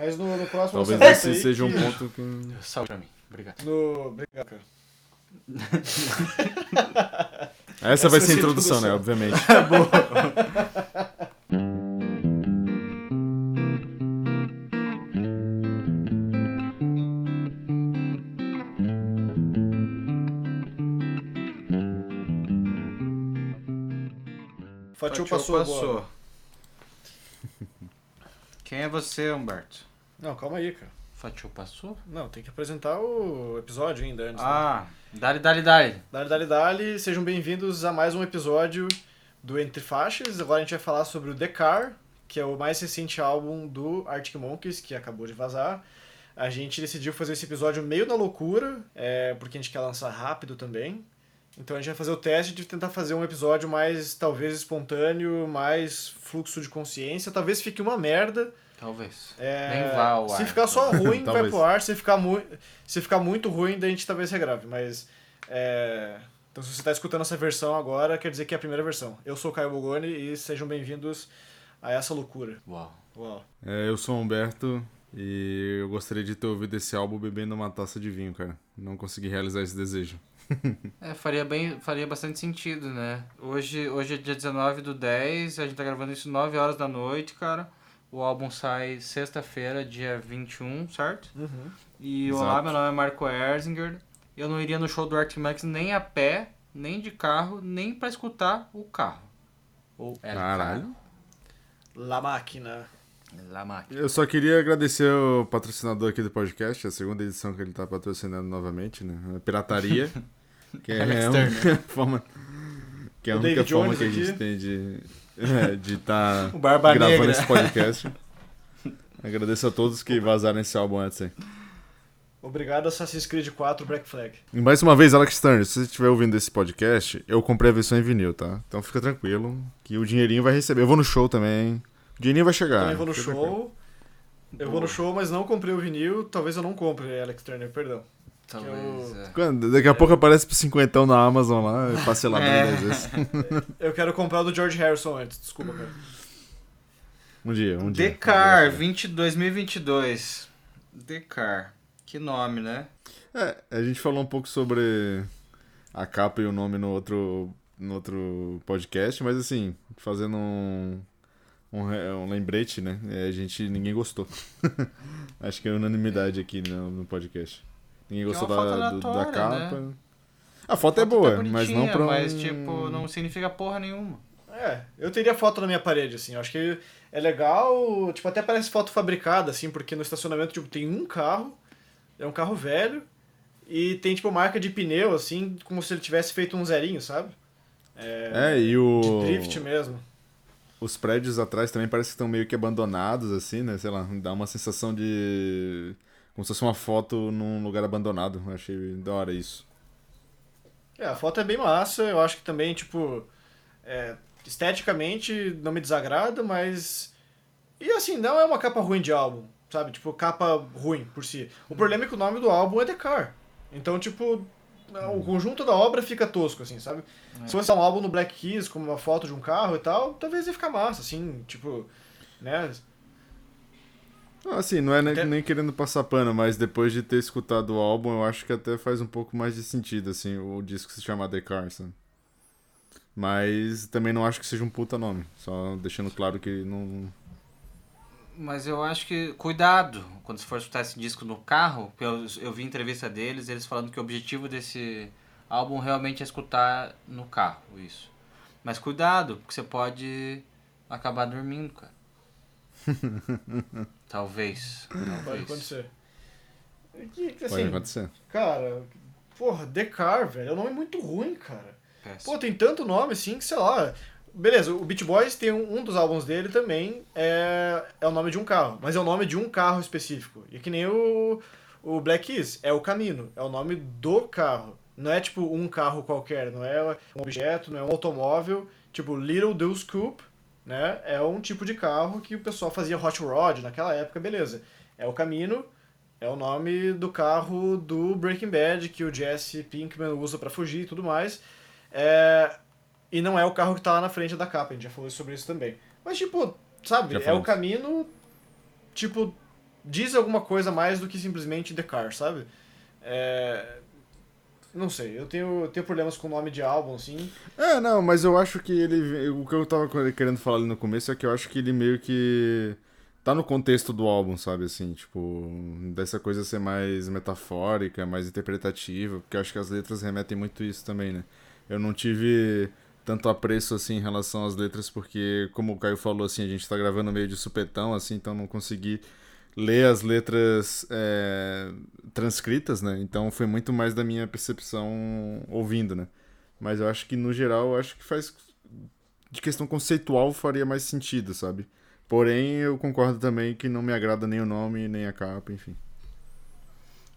Mas no, no próximo Talvez esse aí seja um ponto que. Salve pra mim. Obrigado. No... Obrigado, cara. Essa vai Essa ser a vai ser a introdução, né? introdução. Obviamente. Fatiou Fatiou passou, agora. Quem é você, Humberto? Não, calma aí, cara. Fatiou passou? Não, tem que apresentar o episódio ainda antes. né? Ah, dale, dale, dale. Dali, dali, dali. Sejam bem-vindos a mais um episódio do Entre Faixas. Agora a gente vai falar sobre o The Car, que é o mais recente álbum do Arctic Monkeys, que acabou de vazar. A gente decidiu fazer esse episódio meio na loucura, é, porque a gente quer lançar rápido também. Então a gente vai fazer o teste de tentar fazer um episódio mais, talvez, espontâneo, mais fluxo de consciência. Talvez fique uma merda. Talvez. É, Nem vá ao se ar. ficar só ruim, vai pro ar. Se ficar, mu se ficar muito ruim, daí a gente talvez regrave. Mas. é, Então, se você está escutando essa versão agora, quer dizer que é a primeira versão. Eu sou o Caio Bogoni e sejam bem-vindos a essa loucura. Uau. Uau. É, eu sou o Humberto e eu gostaria de ter ouvido esse álbum bebendo uma taça de vinho, cara. Não consegui realizar esse desejo. É, faria, bem, faria bastante sentido, né? Hoje, hoje é dia 19 do 10, a gente tá gravando isso 9 horas da noite, cara. O álbum sai sexta-feira, dia 21, certo? E Exato. olá, meu nome é Marco Erzinger. Eu não iria no show do Arctic Monkeys nem a pé, nem de carro, nem pra escutar o carro. Ou é Caralho. La Máquina. La máquina. Eu só queria agradecer o patrocinador aqui do podcast, a segunda edição que ele tá patrocinando novamente, né? A Pirataria. Que é Alex a única forma. Que é a O única David forma Jones que a gente aqui. tem de é, de estar Barba gravando Negra. esse podcast. Agradeço a todos que vazaram esse álbum antes aí. Obrigado, Assassin's Creed 4 Black Flag. E mais uma vez, Alex Turner, se você estiver ouvindo esse podcast, eu comprei a versão em vinil, tá? Então fica tranquilo, que o dinheirinho vai receber. Eu vou no show também. O dinheirinho vai chegar. Também vou no show. tranquilo. Eu vou no show, mas não comprei o vinil. Talvez eu não compre, Alex Turner, perdão. Talvez. Eu- é. Quando, daqui a pouco aparece por cinquentão na Amazon lá, parcelado É. 10 vezes. Eu quero comprar o do George Harrison antes, desculpa, cara. Um dia, um dia. Decar 20, 2022. Decar. Que nome, né? É, a gente falou um pouco sobre a capa e o nome no outro, no outro podcast, mas assim, fazendo um, um, um lembrete, né? é, A gente, ninguém gostou. Acho que é unanimidade aqui no, no podcast. Ninguém é gostou da, do- da aleatória, capa. né? A foto é Foto boa, tá mas não pra um... Mas, tipo, não significa porra nenhuma. É, eu teria foto na minha parede, assim. Eu acho que é legal. Tipo, até parece foto fabricada, assim, porque no estacionamento, tipo, tem um carro, é um carro velho, e tem, tipo, marca de pneu, assim, como se ele tivesse feito um zerinho, sabe? É, e o... De drift mesmo. Os prédios atrás também parece que estão meio que abandonados, assim, né? Sei lá, dá uma sensação de... Como se fosse uma foto num lugar abandonado. Eu achei da hora isso. É, a foto é bem massa, eu acho que também, tipo, é, esteticamente não me desagrada, mas. E assim, não é uma capa ruim de álbum, sabe? Tipo, capa ruim por si. O problema é que o nome do álbum é The Car. Então, tipo, o conjunto da obra fica tosco, assim, sabe? Se fosse um álbum no Black Keys com uma foto de um carro e tal, talvez ia ficar massa, assim, tipo, né? Assim, não é nem, Até- nem querendo passar pano, mas depois de ter escutado o álbum, eu acho que até faz um pouco mais de sentido, assim, o disco se chamar The Carson. Mas também não acho que seja um puta nome. Só deixando claro que não. Mas eu acho que. Cuidado quando você for escutar esse disco no carro. Eu, eu vi entrevista deles, eles falando que o objetivo desse álbum realmente é escutar no carro. Isso. Mas cuidado, porque você pode acabar dormindo, cara. Talvez. Pode Talvez. acontecer. E, Pode assim, acontecer. cara, porra, The Car, velho, é um nome muito ruim, cara. Péssimo. Pô, tem tanto nome assim que, sei lá. Beleza, o Beach Boys tem um, um dos álbuns dele também, é, é o nome de um carro, mas é o nome de um carro específico. E que nem o, o Black Keys, é o Camino, é o nome do carro. Não é tipo um carro qualquer, não é um objeto, não é um automóvel. Tipo, Little Deuce Coupe, né? É um tipo de carro que o pessoal fazia hot rod naquela época, beleza. É o Camino, é o nome do carro do Breaking Bad que o Jesse Pinkman usa pra fugir e tudo mais. É, e não é o carro que tá lá na frente da capa, a gente já falou sobre isso também. Mas, tipo, sabe, é o caminho, tipo, diz alguma coisa mais do que simplesmente The Car, sabe? É... Não sei, eu tenho, eu tenho problemas com o nome de álbum, assim. É, não, mas eu acho que ele. O que eu tava querendo falar ali no começo é que eu acho que ele meio que. Tá no contexto do álbum, sabe? Assim, tipo. Dessa coisa ser mais metafórica, mais interpretativa, porque eu acho que as letras remetem muito isso também, né? Eu não tive tanto apreço assim em relação às letras, porque, como o Caio falou, assim, a gente tá gravando meio de supetão, assim, então não consegui ler as letras é, transcritas, né? Então foi muito mais da minha percepção ouvindo, né? Mas eu acho que no geral, eu acho que faz de questão conceitual faria mais sentido, sabe? Porém, eu concordo também que não me agrada nem o nome, nem a capa, enfim.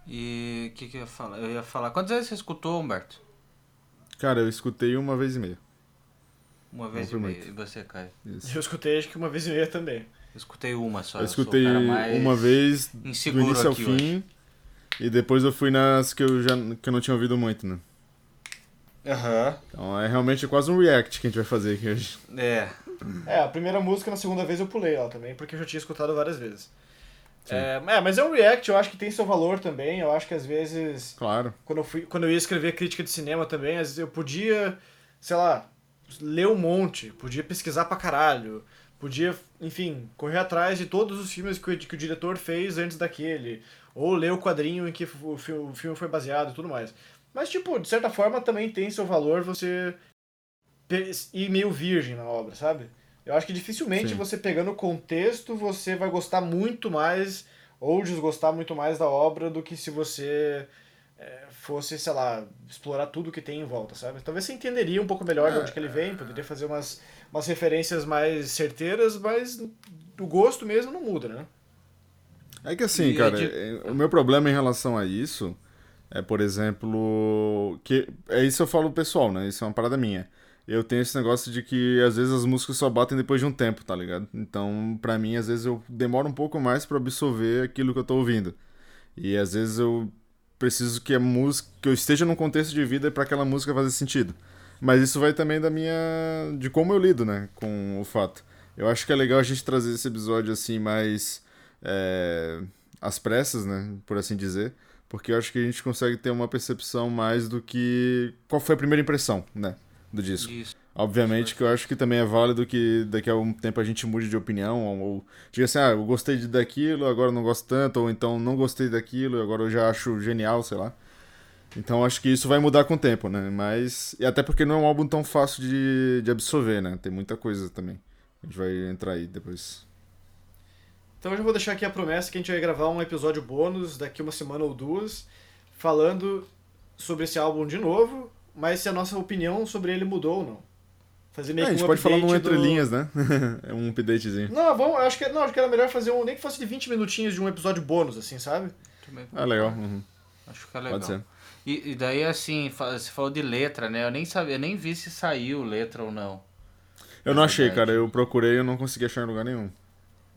E o que, que eu ia falar? Eu ia falar. Quantas vezes você escutou, Humberto? Cara, eu escutei uma vez e meia. Uma vez e meia. E você, Caio? Isso. Eu escutei acho que uma vez e meia também. Eu escutei uma só. Eu escutei uma vez do início ao fim. Hoje. E depois eu fui nas que eu já que eu não tinha ouvido muito, né? Aham. Uhum. Então é realmente quase um react que a gente vai fazer aqui hoje. É. É, a primeira música na segunda vez eu pulei ela também, porque eu já tinha escutado várias vezes. É, é, mas é um react, eu acho que tem seu valor também. Eu acho que às vezes. Claro. Quando eu, fui, quando eu ia escrever crítica de cinema também, às vezes eu podia, sei lá, ler um monte, podia pesquisar pra caralho, podia, enfim, correr atrás de todos os filmes que, que o diretor fez antes daquele, ou ler o quadrinho em que o filme, o filme foi baseado e tudo mais. Mas, tipo, de certa forma também tem seu valor você ir meio virgem na obra, sabe? Eu acho que dificilmente Sim. você pegando o contexto, você vai gostar muito mais ou desgostar muito mais da obra do que se você é, fosse, sei lá, explorar tudo que tem em volta, sabe? Talvez você entenderia um pouco melhor de onde que ele vem, poderia fazer umas, umas referências mais certeiras, mas o gosto mesmo não muda, né? É que assim, e cara, de... É, o meu problema em relação a isso é, por exemplo, que é isso eu falo pessoal, né? Isso é uma parada minha. Eu tenho esse negócio de que às vezes as músicas só batem depois de um tempo, tá ligado? Então, pra mim, às vezes eu demoro um pouco mais para absorver aquilo que eu tô ouvindo. E às vezes eu preciso que a música, que eu esteja num contexto de vida para aquela música fazer sentido. Mas isso vai também da minha de como eu lido, né, com o fato. Eu acho que é legal a gente trazer esse episódio assim mais é, às pressas, né, por assim dizer, porque eu acho que a gente consegue ter uma percepção mais do que qual foi a primeira impressão, né, do disco. Isso. Obviamente que eu acho que também é válido que daqui a um tempo a gente mude de opinião, ou, ou diga assim, ah, eu gostei daquilo, agora não gosto tanto, ou então não gostei daquilo, agora eu já acho genial, sei lá. Então acho que isso vai mudar com o tempo, né? Mas. E até porque não é um álbum tão fácil de, de absorver, né? Tem muita coisa também. A gente vai entrar aí depois. Então eu já vou deixar aqui a promessa que a gente vai gravar um episódio bônus daqui uma semana ou duas, falando sobre esse álbum de novo, mas se a nossa opinião sobre ele mudou ou não. Fazer meio é, a gente um pode falar num entre do... linhas, né? é um updatezinho. Não, vamos, acho que, não, acho que era melhor fazer um, nem que fosse de 20 minutinhos de um episódio bônus, assim, sabe? Ah, legal. Uhum. Acho que é legal. Pode ser. E, e daí, assim, você falou de letra, né? Eu nem sabia, eu nem vi se saiu letra ou não. Eu não achei, cara. Eu procurei e não consegui achar em lugar nenhum.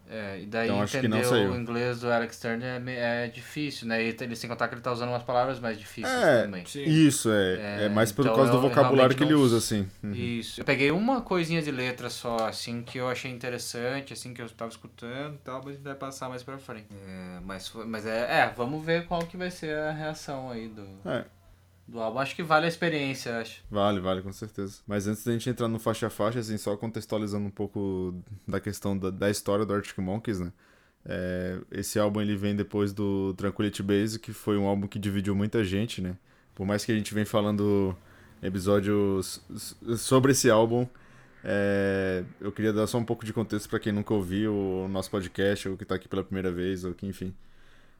É, e daí então, entender o inglês do Alex Turner é, é difícil, né? E ele sem contar que ele tá usando umas palavras mais difíceis é, também. Sim. Isso, é. É, é mais por então causa do vocabulário que ele usa, assim. Uhum. Isso. Eu peguei uma coisinha de letra só, assim, que eu achei interessante, assim, que eu tava escutando e tal, mas a gente vai passar mais pra frente. É, mas, mas é, é, vamos ver qual que vai ser a reação aí do... É do álbum. Acho que vale a experiência, acho. Vale, vale, com certeza. Mas antes da gente entrar no faixa a faixa, assim, só contextualizando um pouco da questão da, da história do Arctic Monkeys, né? É, esse álbum ele vem depois do Tranquility Base, que foi um álbum que dividiu muita gente, né? Por mais que a gente vem falando episódios sobre esse álbum, é, eu queria dar só um pouco de contexto para quem nunca ouviu o nosso podcast, ou que está aqui pela primeira vez, ou que, enfim,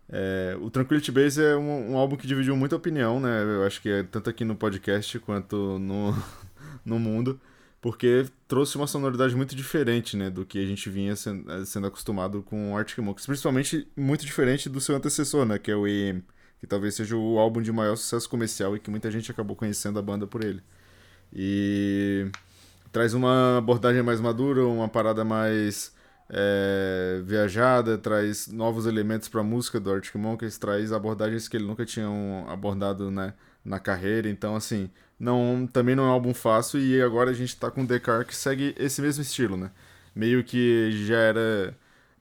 é, o Tranquility Base é um, um, álbum que dividiu muita opinião, né? Eu acho que é tanto aqui no podcast quanto no, no mundo, porque trouxe uma sonoridade muito diferente, né? Do que a gente vinha sendo, sendo acostumado com o Arctic Monkeys. Principalmente muito diferente do seu antecessor, né? Que é o EM, que talvez seja o álbum de maior sucesso comercial e que muita gente acabou conhecendo a banda por ele. E traz uma abordagem mais madura, uma parada mais é, viajada, traz novos elementos para a música do Arctic Monkeys, traz abordagens que ele nunca tinha abordado né, na carreira. Então, assim, não, também não é um álbum fácil e agora a gente está com o Car que segue esse mesmo estilo, né? Meio que já era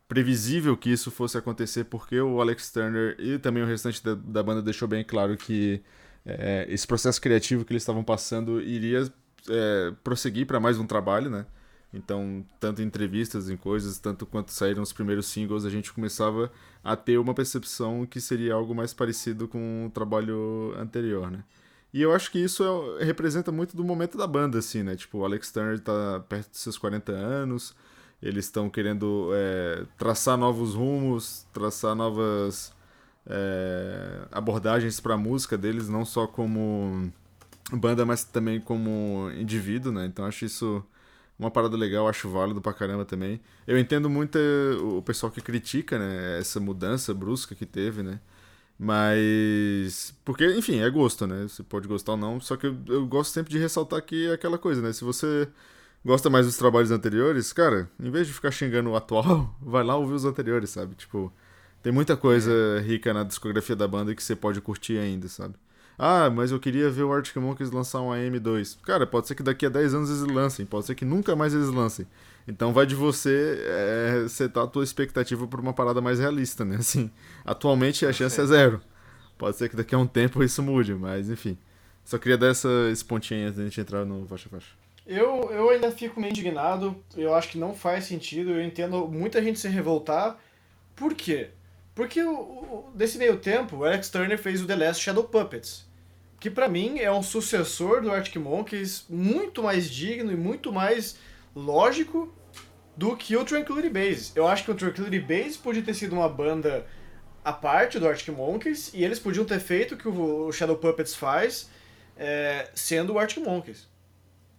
previsível que isso fosse acontecer, porque o Alex Turner e também o restante da, da banda deixou bem claro que é, esse processo criativo que eles estavam passando iria é, prosseguir para mais um trabalho, né? Então, tanto em entrevistas, em coisas, tanto quanto saíram os primeiros singles, a gente começava a ter uma percepção que seria algo mais parecido com o trabalho anterior, né? E eu acho que isso é, representa muito do momento da banda, assim, né? Tipo, o Alex Turner tá perto dos seus 40 anos, eles estão querendo é, traçar novos rumos, traçar novas é, abordagens para a música deles, não só como banda, mas também como indivíduo, né? Então acho isso uma parada legal, acho válido pra caramba também. Eu entendo muito o pessoal que critica, né, essa mudança brusca que teve, né? Mas. Porque, enfim, é gosto, né? Você pode gostar ou não. Só que eu, eu gosto sempre de ressaltar que é aquela coisa, né? Se você gosta mais dos trabalhos anteriores, cara, em vez de ficar xingando o atual, vai lá ouvir os anteriores, sabe? Tipo, tem muita coisa rica na discografia da banda que você pode curtir ainda, sabe? Ah, mas eu queria ver o Arctic Monkeys lançar um AM2. Cara, pode ser que daqui a 10 anos eles lancem, pode ser que nunca mais eles lancem. Então vai de você é, setar a tua expectativa por uma parada mais realista, né? Assim, atualmente a chance é zero. Pode ser que daqui a um tempo isso mude, mas enfim. Só queria dar essa, esse pontinho antes de a gente entrar no faixa faixa. Eu, eu ainda fico meio indignado, eu acho que não faz sentido, eu entendo muita gente se revoltar. Por quê? Porque o, o, meio tempo, o Alex Turner fez o The Last Shadow Puppets, que para mim é um sucessor do Arctic Monkeys muito mais digno e muito mais lógico do que o Tranquility Base. Eu acho que o Tranquility Base podia ter sido uma banda à parte do Arctic Monkeys e eles podiam ter feito o que o Shadow Puppets faz é, sendo o Arctic Monkeys.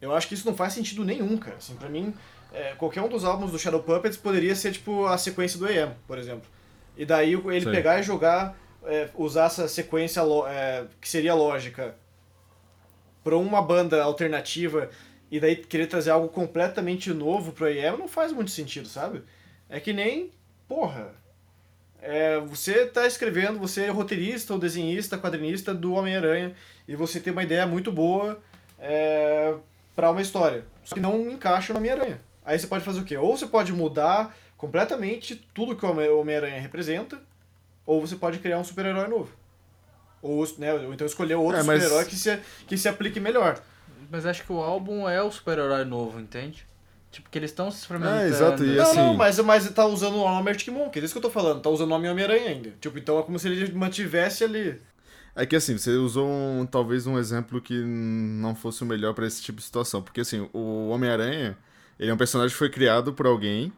Eu acho que isso não faz sentido nenhum, cara. Assim, pra mim, é, qualquer um dos álbuns do Shadow Puppets poderia ser tipo a sequência do AM, por exemplo. E daí ele Sim. pegar e jogar, é, usar essa sequência é, que seria lógica para uma banda alternativa e daí querer trazer algo completamente novo pro AM não faz muito sentido, sabe? É que nem, porra, é, você tá escrevendo, você é roteirista ou desenhista, quadrinista do Homem-Aranha e você tem uma ideia muito boa é, para uma história, só que não encaixa no Homem-Aranha. Aí você pode fazer o quê? Ou você pode mudar completamente tudo que o Homem-Aranha representa, ou você pode criar um super-herói novo. Ou, né, ou então escolher outro é, mas... super-herói que se, que se aplique melhor. Mas acho que o álbum é o super-herói novo, entende? Tipo, que eles estão se experimentando. É, exato, e não, assim... não, mas, mas tá usando o nome Arctic Monkeys, é isso que eu tô falando. Tá usando o nome Homem-Aranha ainda. Tipo, então é como se ele mantivesse ali. É que assim, você usou um, talvez um exemplo que não fosse o melhor para esse tipo de situação. Porque assim, o Homem-Aranha, ele é um personagem que foi criado por alguém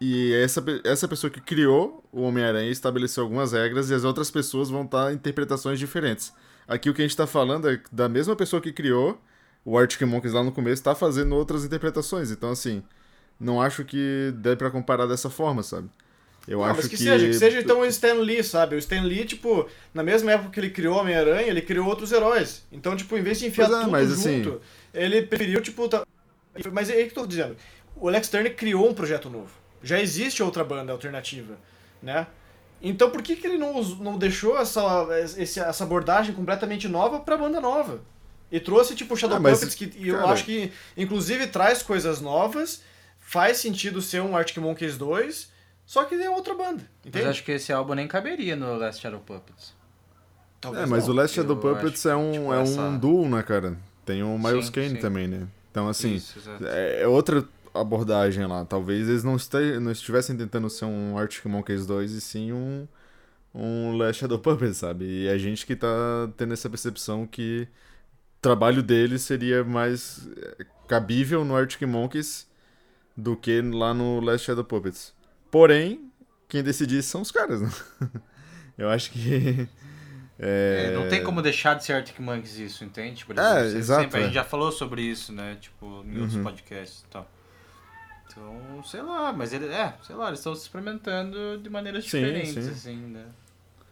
e essa, essa pessoa que criou o Homem-Aranha estabeleceu algumas regras e as outras pessoas vão estar interpretações diferentes. Aqui o que a gente está falando é da mesma pessoa que criou o Arctic Monkeys lá no começo está fazendo outras interpretações. Então, assim, não acho que dê para comparar dessa forma, sabe? Eu não, acho mas que, que, seja, que seja então o Stan Lee, sabe? O Stan Lee, tipo, na mesma época que ele criou Homem-Aranha, ele criou outros heróis. Então, tipo, em vez de enfiar é, tudo assim, junto, assim... ele preferiu, tipo... Tá... Mas é aí que eu tô dizendo. O Alex Turner criou um projeto novo. Já existe outra banda alternativa, né? Então por que, que ele não, não deixou essa, essa abordagem completamente nova pra banda nova? E trouxe tipo Shadow ah, Puppets, que eu cara... acho que inclusive traz coisas novas, faz sentido ser um Arctic Monkeys 2, só que é outra banda. Entende? Mas acho que esse álbum nem caberia no Last Shadow Puppets. Talvez é, mas não. o Last Shadow Puppets é um, tipo, é essa... um duo, né, cara? Tem o Miles sim, Kane sim. também, né? Então, assim, Isso, é, é outra abordagem lá. Talvez eles não, não estivessem tentando ser um Arctic Monkeys 2 e sim um, um Last Shadow Puppets, sabe? E a gente que tá tendo essa percepção que o trabalho deles seria mais eh, cabível no Arctic Monkeys do que lá no Last Shadow Puppets. Porém, quem decidir são os caras, né? Eu acho que. É... É, não tem como deixar de ser Arctic Monkeys isso, entende? Por exemplo, é, exato. Sempre, a gente já falou sobre isso, né? Tipo, em outros uhum. podcasts e tal. Então, sei lá, mas ele, é, sei lá, eles estão se experimentando de maneiras sim, diferentes, sim. assim, né?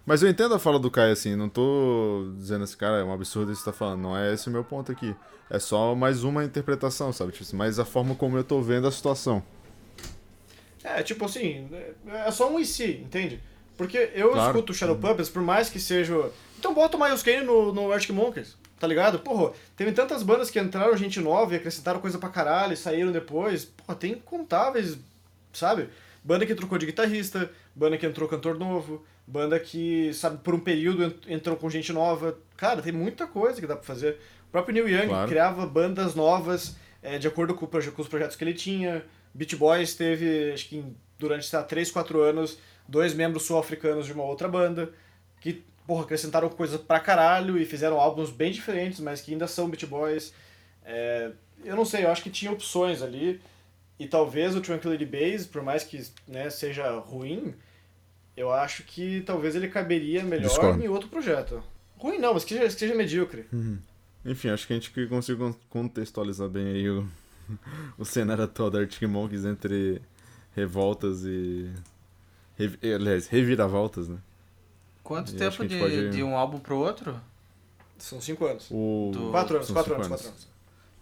Mas eu entendo a fala do Caio, assim, não tô dizendo assim, cara, é um absurdo isso que você tá falando, não é esse o meu ponto aqui. É só mais uma interpretação, sabe? Tipo, assim, mais a forma como eu tô vendo a situação. É, tipo assim, é só um e se, entende? Porque eu claro. escuto Shadow Puppets, por mais que seja. Então bota o Miles Kane no, no Arctic Monkeys. Tá ligado? Porra, teve tantas bandas que entraram gente nova e acrescentaram coisa pra caralho e saíram depois. Porra, tem incontáveis, sabe? banda que trocou de guitarrista, banda que entrou cantor novo, banda que, sabe, por um período ent- entrou com gente nova. Cara, tem muita coisa que dá pra fazer. O próprio Neil Young Claro. criava bandas novas é, de acordo com, com os projetos que ele tinha. Beach Boys teve, acho que durante, sei lá, 3, 4 anos, dois membros sul-africanos de uma outra banda que, porra, acrescentaram coisa pra caralho e fizeram álbuns bem diferentes, mas que ainda são Beach Boys. É, eu não sei, eu acho que tinha opções ali. E talvez o Tranquility Base, por mais que né, seja ruim, eu acho que talvez ele caberia melhor Discordo. em outro projeto. Ruim não, mas que seja, que seja medíocre. Enfim, acho que a gente conseguiu con- contextualizar bem aí o, o cenário atual da Arctic Monkeys entre revoltas e. aliás, reviravoltas, né? Quanto E tempo de, pode- de um álbum pro outro? São cinco anos. O... Do- Quatro anos, quatro cinco anos, quatro anos.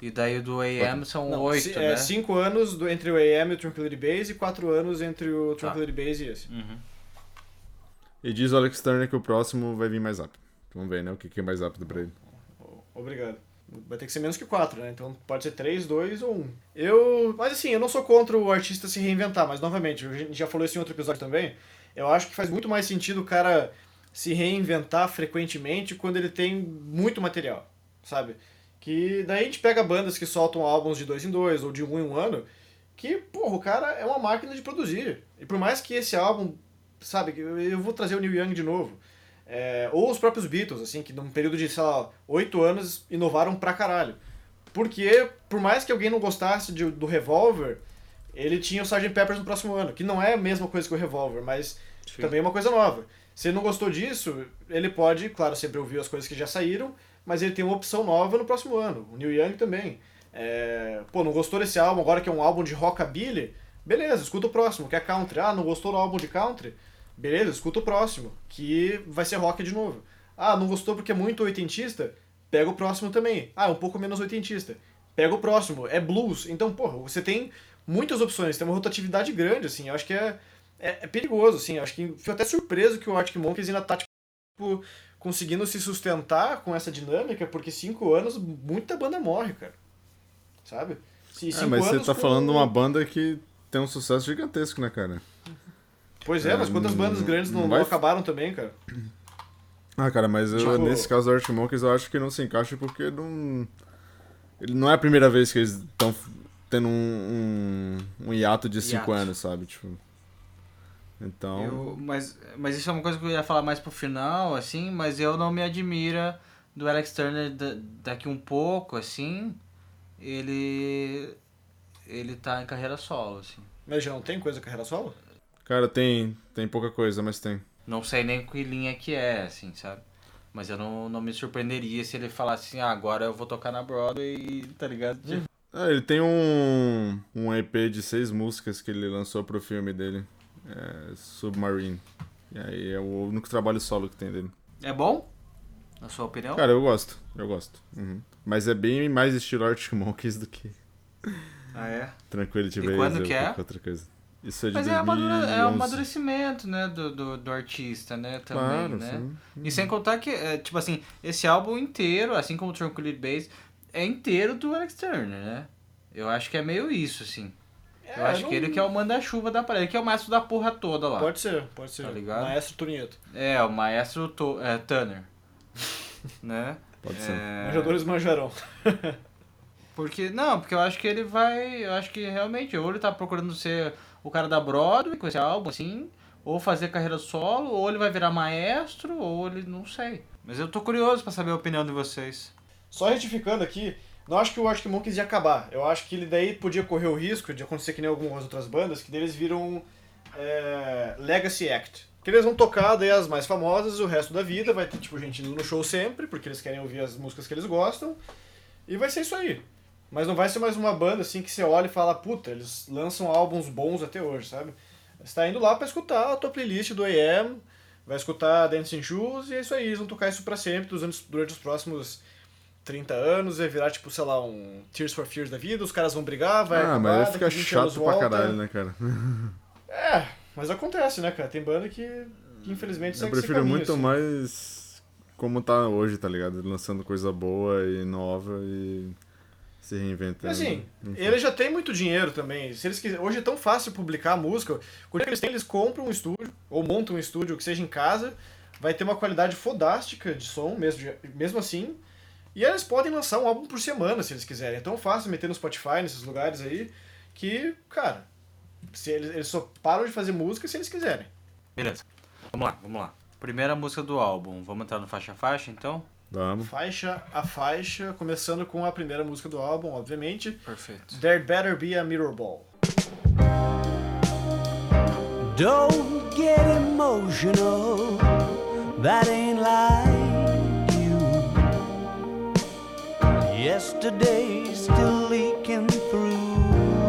E daí o do AM são Não, oito, ci- né? é, cinco anos do- entre o AM e o Tranquility Base e quatro anos entre o Tá. Tranquility Base e esse. Uhum. E diz o Alex Turner que o próximo vai vir mais rápido. Vamos ver, né? O que que é mais rápido pra ele. Obrigado. Vai ter que ser menos que quatro, né? Então pode ser três, dois ou um. Eu. Mas assim, eu não sou contra o artista se reinventar, mas novamente, a gente já falou isso em outro episódio também. Eu acho que faz muito mais sentido o cara se reinventar frequentemente quando ele tem muito material, sabe? Que daí a gente pega bandas que soltam álbuns de dois em dois ou de um em um ano, que, porra, o cara é uma máquina de produzir. E por mais que esse álbum, sabe, que eu eu vou trazer o Neil Young de novo. É, ou os próprios Beatles, assim, que num período de, sei lá, oito anos inovaram pra caralho. Porque, por mais que alguém não gostasse de- do Revolver, ele tinha o Sgt. Peppers no próximo ano, que não é a mesma coisa que o Revolver, mas Sim. também é uma coisa nova. Se ele não gostou disso, ele pode, claro, sempre ouvir as coisas que já saíram, mas ele tem uma opção nova no próximo ano. O Neil Young também. É, pô, não gostou desse álbum, agora que é um álbum de rockabilly? Beleza, escuta o próximo, que é country. Ah, não gostou do álbum de country? Beleza, escuta o próximo, que vai ser rock de novo. Ah, não gostou porque é muito oitentista? Pega o próximo também. Ah, é um pouco menos oitentista. Pega o próximo, é blues. Então, porra, você tem muitas opções, tem uma rotatividade grande, assim. Eu acho que é, é, é perigoso, assim. Eu acho que fico até surpreso que o Arctic Monkeys ainda tá, tipo, conseguindo se sustentar com essa dinâmica, porque cinco anos, muita banda morre, cara. Sabe? Se É, mas você tá com- falando de uma banda que tem um sucesso gigantesco, né, cara? Pois é, mas quantas É, bandas não- grandes não, não não vai- acabaram também, cara? Ah, cara, mas eu- Tipo- nesse caso do Arctic Monkeys eu acho que não se encaixa porque não. Ele não é a primeira vez que eles estão tendo um, um, um hiato de cinco Hiato. anos, sabe? Tipo. Então. Eu- mas, mas isso é uma coisa que eu ia falar mais pro final, assim, mas eu não me admira do Alex Turner da- daqui um pouco, assim, ele ele tá em carreira solo, assim. Mas já não tem coisa carreira solo? Cara, tem, tem pouca coisa, mas tem. Não sei nem que linha que é, assim, sabe? Mas eu não, não me surpreenderia se ele falasse assim, ah, agora eu vou tocar na Broadway, tá ligado? Ah, ele tem um, um EP de seis músicas que ele lançou pro filme dele. É, Submarine. E aí é o único trabalho solo que tem dele. É bom? Na sua opinião? Cara, eu gosto, eu gosto. Uhum. Mas é bem mais estilo Arctic Monkeys do que Ah, é? Tranquility E Base quando que é? outra coisa. Isso é de Mas é, 2011. amadura, é um amadurecimento, né, do, do, do artista, né, também, Claro, né? sim. E sem contar que, é, tipo assim, esse álbum inteiro, assim como o Tranquility Base, é inteiro do Alex Turner, né? Eu acho que é meio isso, assim. Eu acho não- que ele que é o manda-chuva da parede, ele que é o maestro da porra toda lá. Pode ser, pode ser. Tá ligado? Maestro Tunieto. É, o maestro to, é, Turner. né? Pode ser. É, Manjadores manjarão. Porque, não, porque eu acho que ele vai. Eu acho que realmente, ou ele tá procurando ser o cara da Broadway com esse álbum, assim, ou fazer carreira solo, ou ele vai virar maestro, ou ele não sei. Mas eu tô curioso pra saber a opinião de vocês. Só retificando aqui, não acho que o Arctic Monkeys ia acabar. Eu acho que ele daí podia correr o risco de acontecer que nem algumas outras bandas, que deles viram é, Legacy Act. Que eles vão tocar daí as mais famosas o resto da vida, vai ter tipo gente no show sempre, porque eles querem ouvir as músicas que eles gostam, e vai ser isso aí. Mas não vai ser mais uma banda assim que você olha e fala, puta, eles lançam álbuns bons até hoje, sabe? Você tá indo lá pra escutar a tua playlist do AM, vai escutar Dancing Shoes, e é isso aí, eles vão tocar isso pra sempre durante os próximos 30 anos, vai virar tipo, sei lá, um Tears for Fears da vida, os caras vão brigar, vai ah, acabar, mas daqui fica 20 anos chato pra volta. caralho, né, cara? É, mas acontece, né, cara? Tem banda que, que infelizmente Eu prefiro caminho, muito assim. mais como tá hoje, tá ligado? Lançando coisa boa e nova e. se reinventando. Assim, Enfim. ele já tem muito dinheiro também. Se eles quiserem, hoje é tão fácil publicar música. O que eles têm, eles compram um estúdio, ou montam um estúdio que seja em casa, vai ter uma qualidade fodástica de som, mesmo, mesmo assim. E eles podem lançar um álbum por semana, se eles quiserem. É tão fácil meter no Spotify, nesses lugares aí, que, cara, se eles, eles só param de fazer música se eles quiserem. Beleza. Vamos lá, vamos lá. Primeira música do álbum. Vamos entrar no faixa a faixa, então? Vamos. Faixa a faixa, começando com a primeira música do álbum, obviamente. Perfeito. There Better Be a Mirror Ball. Don't get emotional. That ain't like Yesterday's still leaking through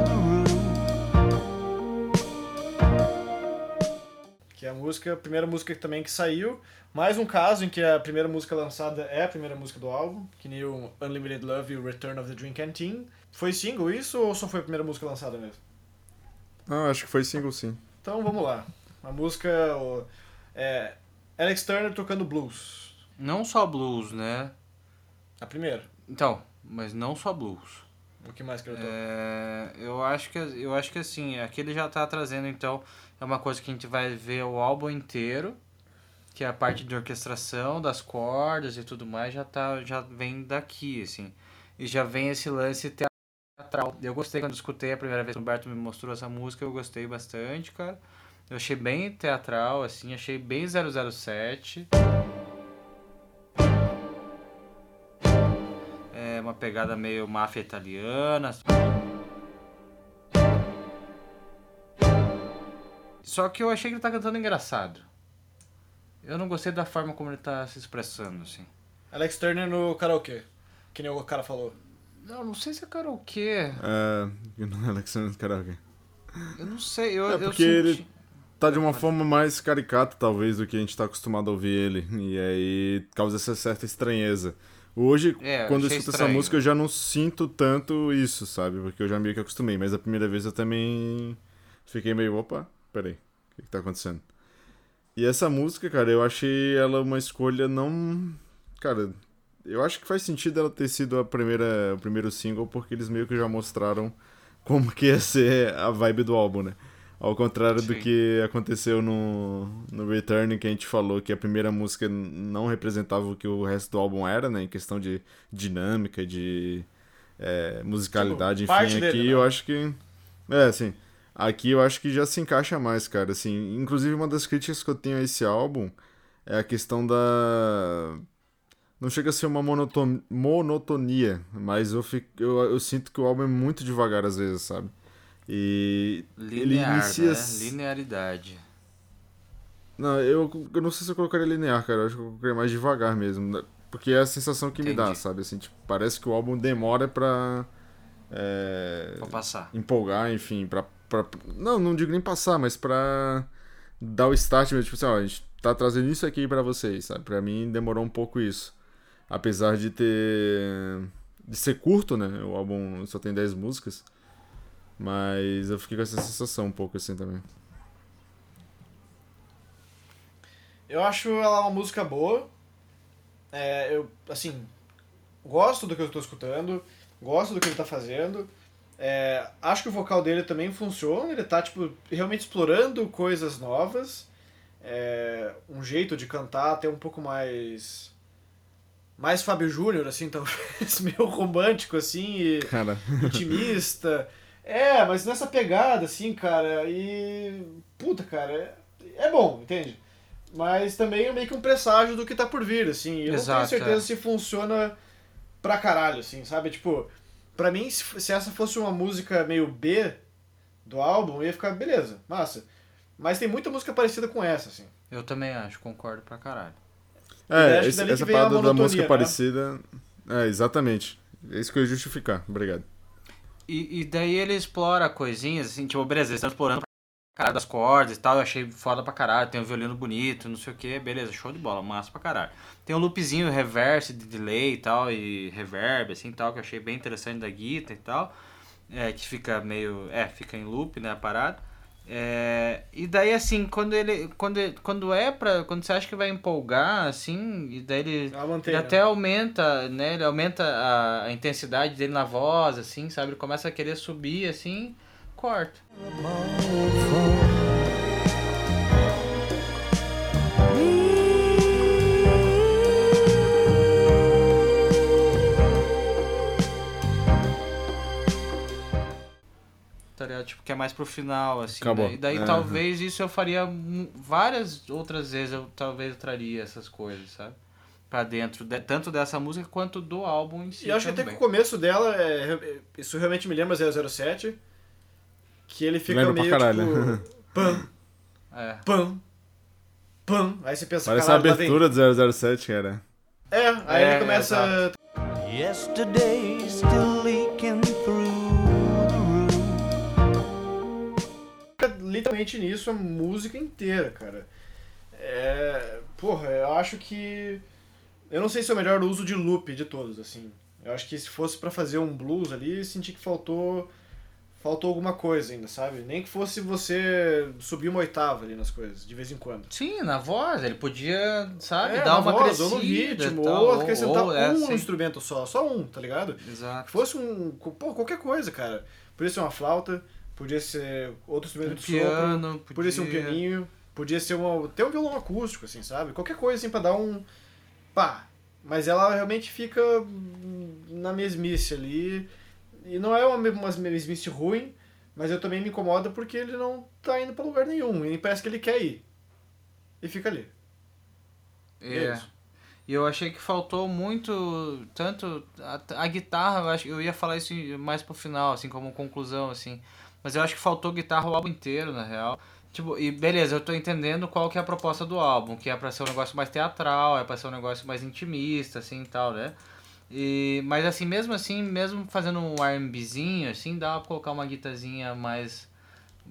the roof. Que é a música, a primeira música também que saiu. Mais um caso em que a primeira música lançada é a primeira música do álbum, que nem o Unlimited Love e o Return of the Dream Canteen. Foi single isso ou só foi a primeira música lançada mesmo? Não, acho que foi single sim. Então vamos lá. A música é Alex Turner tocando blues. Não só blues, né? A primeira. Então, mas não só blues. O que mais que ele toca? É, eu acho que eu acho que assim, aqui ele já tá trazendo então é uma coisa que a gente vai ver o álbum inteiro, que é a parte de orquestração das cordas e tudo mais, já tá já vem daqui assim. E já vem esse lance teatral. Eu gostei quando escutei a primeira vez que o Humberto me mostrou essa música, eu gostei bastante, cara. Eu achei bem teatral assim, achei bem 007. Uma pegada meio máfia italiana. Só que eu achei que ele tá cantando engraçado. Eu não gostei da forma como ele tá se expressando, assim. Alex Turner no karaokê. Que nem o cara falou. Não, não sei se é karaokê. É. Não é Alexander Karaoke. Eu não sei. Eu, É eu porque senti... ele- Tá de uma forma mais caricata, talvez, do que a gente tá acostumado a ouvir ele. E aí causa essa certa estranheza. Hoje, É, quando eu escuto estranho. essa música, eu já não sinto tanto isso, sabe? Porque eu já meio que acostumei. Mas a primeira vez eu também fiquei meio, opa, peraí, o que, que tá acontecendo? E essa música, cara, eu achei ela uma escolha não. Cara, eu acho que faz sentido ela ter sido a primeira, o primeiro single, porque eles meio que já mostraram como que ia ser a vibe do álbum, né? Ao contrário do Sim. que aconteceu no, no Return, que a gente falou que a primeira música não representava o que o resto do álbum era, né? Em questão de dinâmica, de é, musicalidade, Tipo, enfim. dele, aqui né? eu acho que. É, assim. Aqui eu acho que já se encaixa mais, cara. Assim, inclusive, uma das críticas que eu tenho a esse álbum é a questão da. Não chega a ser uma monoton... monotonia, mas eu, fico... eu, eu sinto que o álbum é muito devagar às vezes, sabe? E ele Linear, inicia. né? Linearidade. Não, eu, eu não sei se eu colocaria linear, cara. Eu acho que eu colocaria mais devagar mesmo. né? Porque é a sensação que me dá, Entendi. sabe? Assim, tipo, parece que o álbum demora pra. É, Pra passar. empolgar, enfim, pra, pra. Não, não digo nem passar, mas pra dar o start mesmo. Tipo assim, ó, a gente tá trazendo isso aqui pra vocês, sabe? Pra mim demorou um pouco isso. Apesar de ter. de ser curto, né? O álbum só tem 10 músicas. Mas eu fiquei com essa sensação um pouco assim também. Eu acho ela uma música boa. É, eu, assim, gosto do que eu tô escutando, gosto do que ele tá fazendo. É, acho que o vocal dele também funciona, ele tá, tipo, realmente explorando coisas novas. É, um jeito de cantar até um pouco mais. Mais Fábio Júnior, assim, talvez, meio romântico, assim, e Cara. intimista. É, mas nessa pegada, assim, cara, e. Puta, cara, é, é bom, entende? Mas também é meio que um presságio do que tá por vir, assim. Eu Exato, não tenho certeza é. se funciona pra caralho, assim, sabe? Tipo, pra mim, se, se essa fosse uma música meio B do álbum, ia ficar beleza, massa. Mas tem muita música parecida com essa, assim. Eu também acho, concordo pra caralho. É, acho que esse- essa vem a parada da música né? parecida. É, exatamente. É isso que eu ia justificar. Obrigado. E, e daí ele explora coisinhas, assim, tipo, beleza, eles estão explorando pra caralho das cordas e tal, eu achei foda pra caralho, tem um violino bonito, não sei o que, beleza, show de bola, massa pra caralho. Tem um loopzinho reverse de delay e tal, e reverb, assim, tal, que eu achei bem interessante da guitarra e tal, é, que fica meio, é, fica em loop, né, a parada. É, e daí assim, quando ele. Quando, quando é pra. Quando você acha que vai empolgar, assim, e daí ele. Ele né? até aumenta, né? Ele aumenta a, a intensidade dele na voz, assim, sabe? Ele começa a querer subir, assim, corta. Tipo, que é mais pro final, assim. Acabou. Né? E daí É. talvez isso eu faria várias outras vezes, eu talvez traria essas coisas, sabe? Pra dentro, de- tanto dessa música quanto do álbum em si. E eu acho que até que também. o começo dela, é, é- isso realmente me lembra 007, que ele fica Lembra pra meio caralho. tipo... Pam, É. pam, pam. Aí você pensa, Parece a caralho, vem. abertura do 007, cara. É, aí É, ele começa... Yesterday still literalmente nisso a música inteira, cara. É, porra, eu acho que eu não sei se é o melhor uso de loop de todos, assim. Eu acho que se fosse pra fazer um blues ali, senti que faltou faltou alguma coisa ainda, sabe? Nem que fosse você subir uma oitava ali nas coisas, de vez em quando. Sim, na voz, ele podia, sabe, É, dar uma voz, crescida. ou no ritmo, tal, ou acrescentar ou- é, um sim. instrumento só, só um, tá ligado? Que Exato. fosse um, pô, qualquer coisa, cara. Podia ser uma flauta, podia ser outro instrumento Um de sopro, piano, Podia ser um pianinho, podia ser uma. Até um violão acústico, assim, sabe? Qualquer coisa assim pra dar um. pá. Mas ela realmente fica na mesmice ali. E não é uma, uma mesmice ruim, mas eu também me incomoda porque ele não tá indo pra lugar nenhum. E parece que ele quer ir. E fica ali. É. isso. E eu achei que faltou muito, tanto a, a guitarra, eu acho eu ia falar isso mais pro final, assim, como conclusão, assim. Mas eu acho que faltou guitarra o álbum inteiro, na real. Tipo, e beleza, eu tô entendendo qual que é a proposta do álbum, que é pra ser um negócio mais teatral, é pra ser um negócio mais intimista, assim, e tal, né? E, mas assim, mesmo assim, mesmo fazendo um R&Bzinho, assim, dá pra colocar uma guitarrinha mais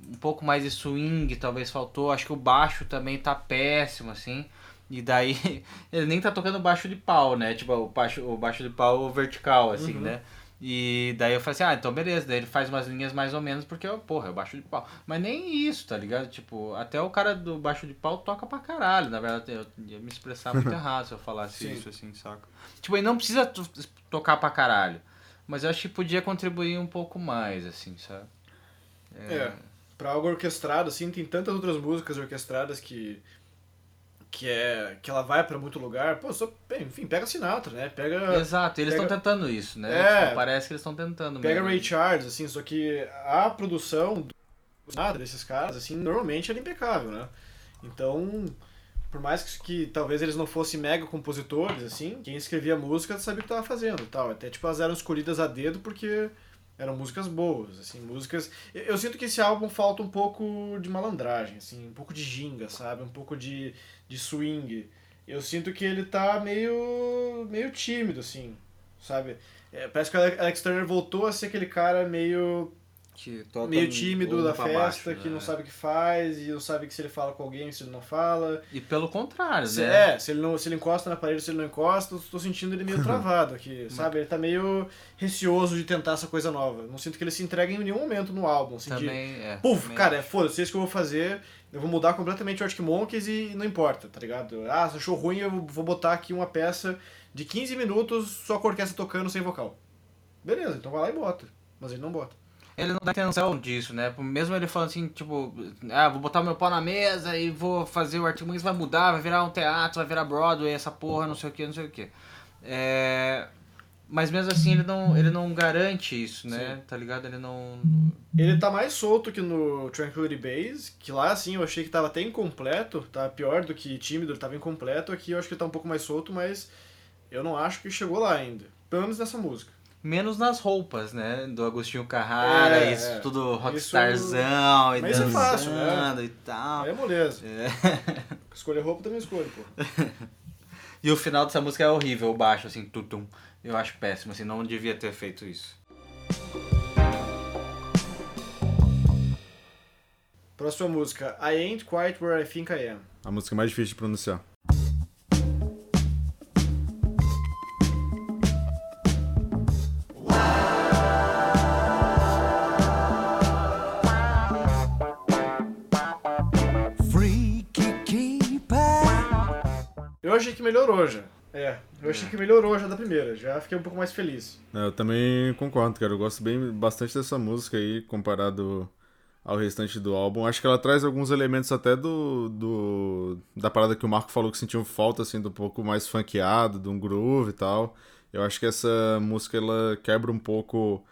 um pouco mais de swing, talvez faltou. Acho que o baixo também tá péssimo, assim. E daí, ele nem tá tocando baixo de pau, né? Tipo, o baixo, o baixo de pau vertical, assim, Uhum. né? E daí eu falei assim, ah, então beleza. Daí ele faz umas linhas mais ou menos, porque, porra, é o baixo de pau. Mas nem isso, tá ligado? Tipo, até o cara do baixo de pau toca pra caralho. Na verdade, eu ia me expressar muito errado se eu falasse Sim. isso, assim, saca? Tipo, ele não precisa to- tocar pra caralho. Mas eu acho que podia contribuir um pouco mais, assim, sabe? É. Pra algo orquestrado, assim, tem tantas outras músicas orquestradas que. Que é. que ela vai pra muito lugar. Pô, só. Enfim, pega Sinatra, né? Pega. Exato, eles estão tentando isso, né? É. Tipo, parece que eles estão tentando Pega mesmo. Ray Charles, assim, só que a produção do nada desses caras, assim, normalmente era impecável, né? Então, por mais que, que talvez eles não fossem mega compositores, assim, quem escrevia música sabia o que tava fazendo tal. Até, tipo, elas eram escolhidas a dedo porque eram músicas boas, assim, músicas... Eu, eu sinto que esse álbum falta um pouco de malandragem, assim, um pouco de ginga, sabe? Um pouco de, de swing. Eu sinto que ele tá meio, meio tímido, assim, sabe? É, parece que o Ale- Alex Turner voltou a ser aquele cara meio, Que meio tímido da festa, baixo, que né? não sabe o que faz, e não sabe que se ele fala com alguém, se ele não fala. E pelo contrário, Se, né? é, se ele, não, se ele encosta na parede, se ele não encosta, eu tô sentindo ele meio travado aqui, sabe? Ele tá meio receoso de tentar essa coisa nova. Não sinto que ele se entrega em nenhum momento no álbum, assim, de, Também é. Puf, também cara, é foda-se, é isso que eu vou fazer. Eu vou mudar completamente o Arctic Monkeys e não importa, tá ligado? Ah, se achou ruim, eu vou botar aqui uma peça de 15 minutos só com a orquestra tocando sem vocal. Beleza, então vai lá e bota. Mas ele não bota. Ele não dá intenção disso, né? Mesmo ele falando assim, tipo, ah, vou botar meu pau na mesa e vou fazer o Arctic Monkeys, vai mudar, vai virar um teatro, vai virar Broadway, essa porra, não sei o que, não sei o que. É... Mas mesmo assim ele não, ele não garante isso, né? Tá ligado? Ele não. Ele tá mais solto que no Tranquility Base, que lá assim eu achei que tava até incompleto, tá pior do que tímido, ele tava incompleto. Aqui eu acho que ele tá um pouco mais solto, mas eu não acho que chegou lá ainda. Pelo menos nessa música. Menos nas roupas, né? Do Agostinho Carrara, É, isso é. tudo rockstarzão e Mas isso é fácil, dançando né? e tal. É moleza. É. Escolher roupa também escolho, pô. E o final dessa música é horrível, o baixo, assim, tutum. Eu acho péssimo, assim, não devia ter feito isso. Próxima música, I Ain't Quite Where I Think I Am. A música mais difícil de pronunciar. Eu achei que melhorou já. É, eu achei que melhorou já da primeira, já fiquei um pouco mais feliz. É, Eu também concordo, cara. Eu gosto bem bastante dessa música aí, comparado ao restante do álbum. Acho que ela traz alguns elementos até do, do da parada que o Marco falou que sentiu falta, assim, do um pouco mais funkeado, de um groove e tal. Eu acho que essa música, ela quebra um pouco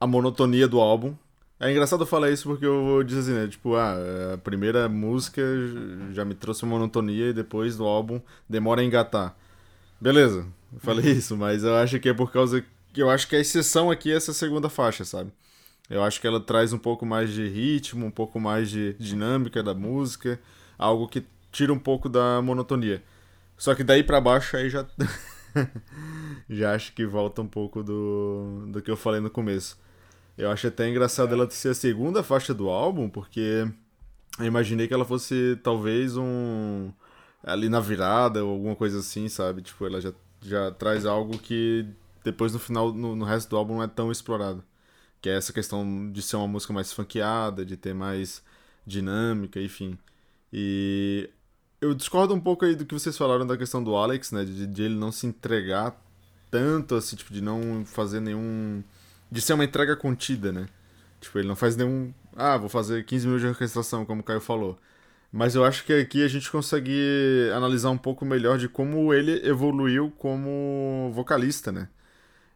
a monotonia do álbum. É engraçado eu falar isso porque eu vou dizer assim, né? Tipo, ah, a primeira música já me trouxe monotonia e depois do álbum demora a engatar. Beleza, eu falei isso, mas eu acho que é por causa que eu acho que a exceção aqui é essa segunda faixa, sabe? Eu acho que ela traz um pouco mais de ritmo, um pouco mais de dinâmica da música, algo que tira um pouco da monotonia. Só que daí pra baixo aí já já acho que volta um pouco do do que eu falei no começo. Eu acho até engraçado ela ser a segunda faixa do álbum, porque eu imaginei que ela fosse talvez um ali na virada ou alguma coisa assim, sabe? Tipo, ela já, já traz algo que depois no final, no, no resto do álbum não é tão explorado. Que é essa questão de ser uma música mais funkeada, de ter mais dinâmica, enfim. E eu discordo um pouco aí do que vocês falaram da questão do Alex, né? De, de ele não se entregar tanto, assim, tipo, de não fazer nenhum. De ser uma entrega contida, né? Tipo, ele não faz nenhum. Ah, vou fazer 15 minutos de orquestração, como o Caio falou. Mas eu acho que aqui a gente consegue analisar um pouco melhor de como ele evoluiu como vocalista, né?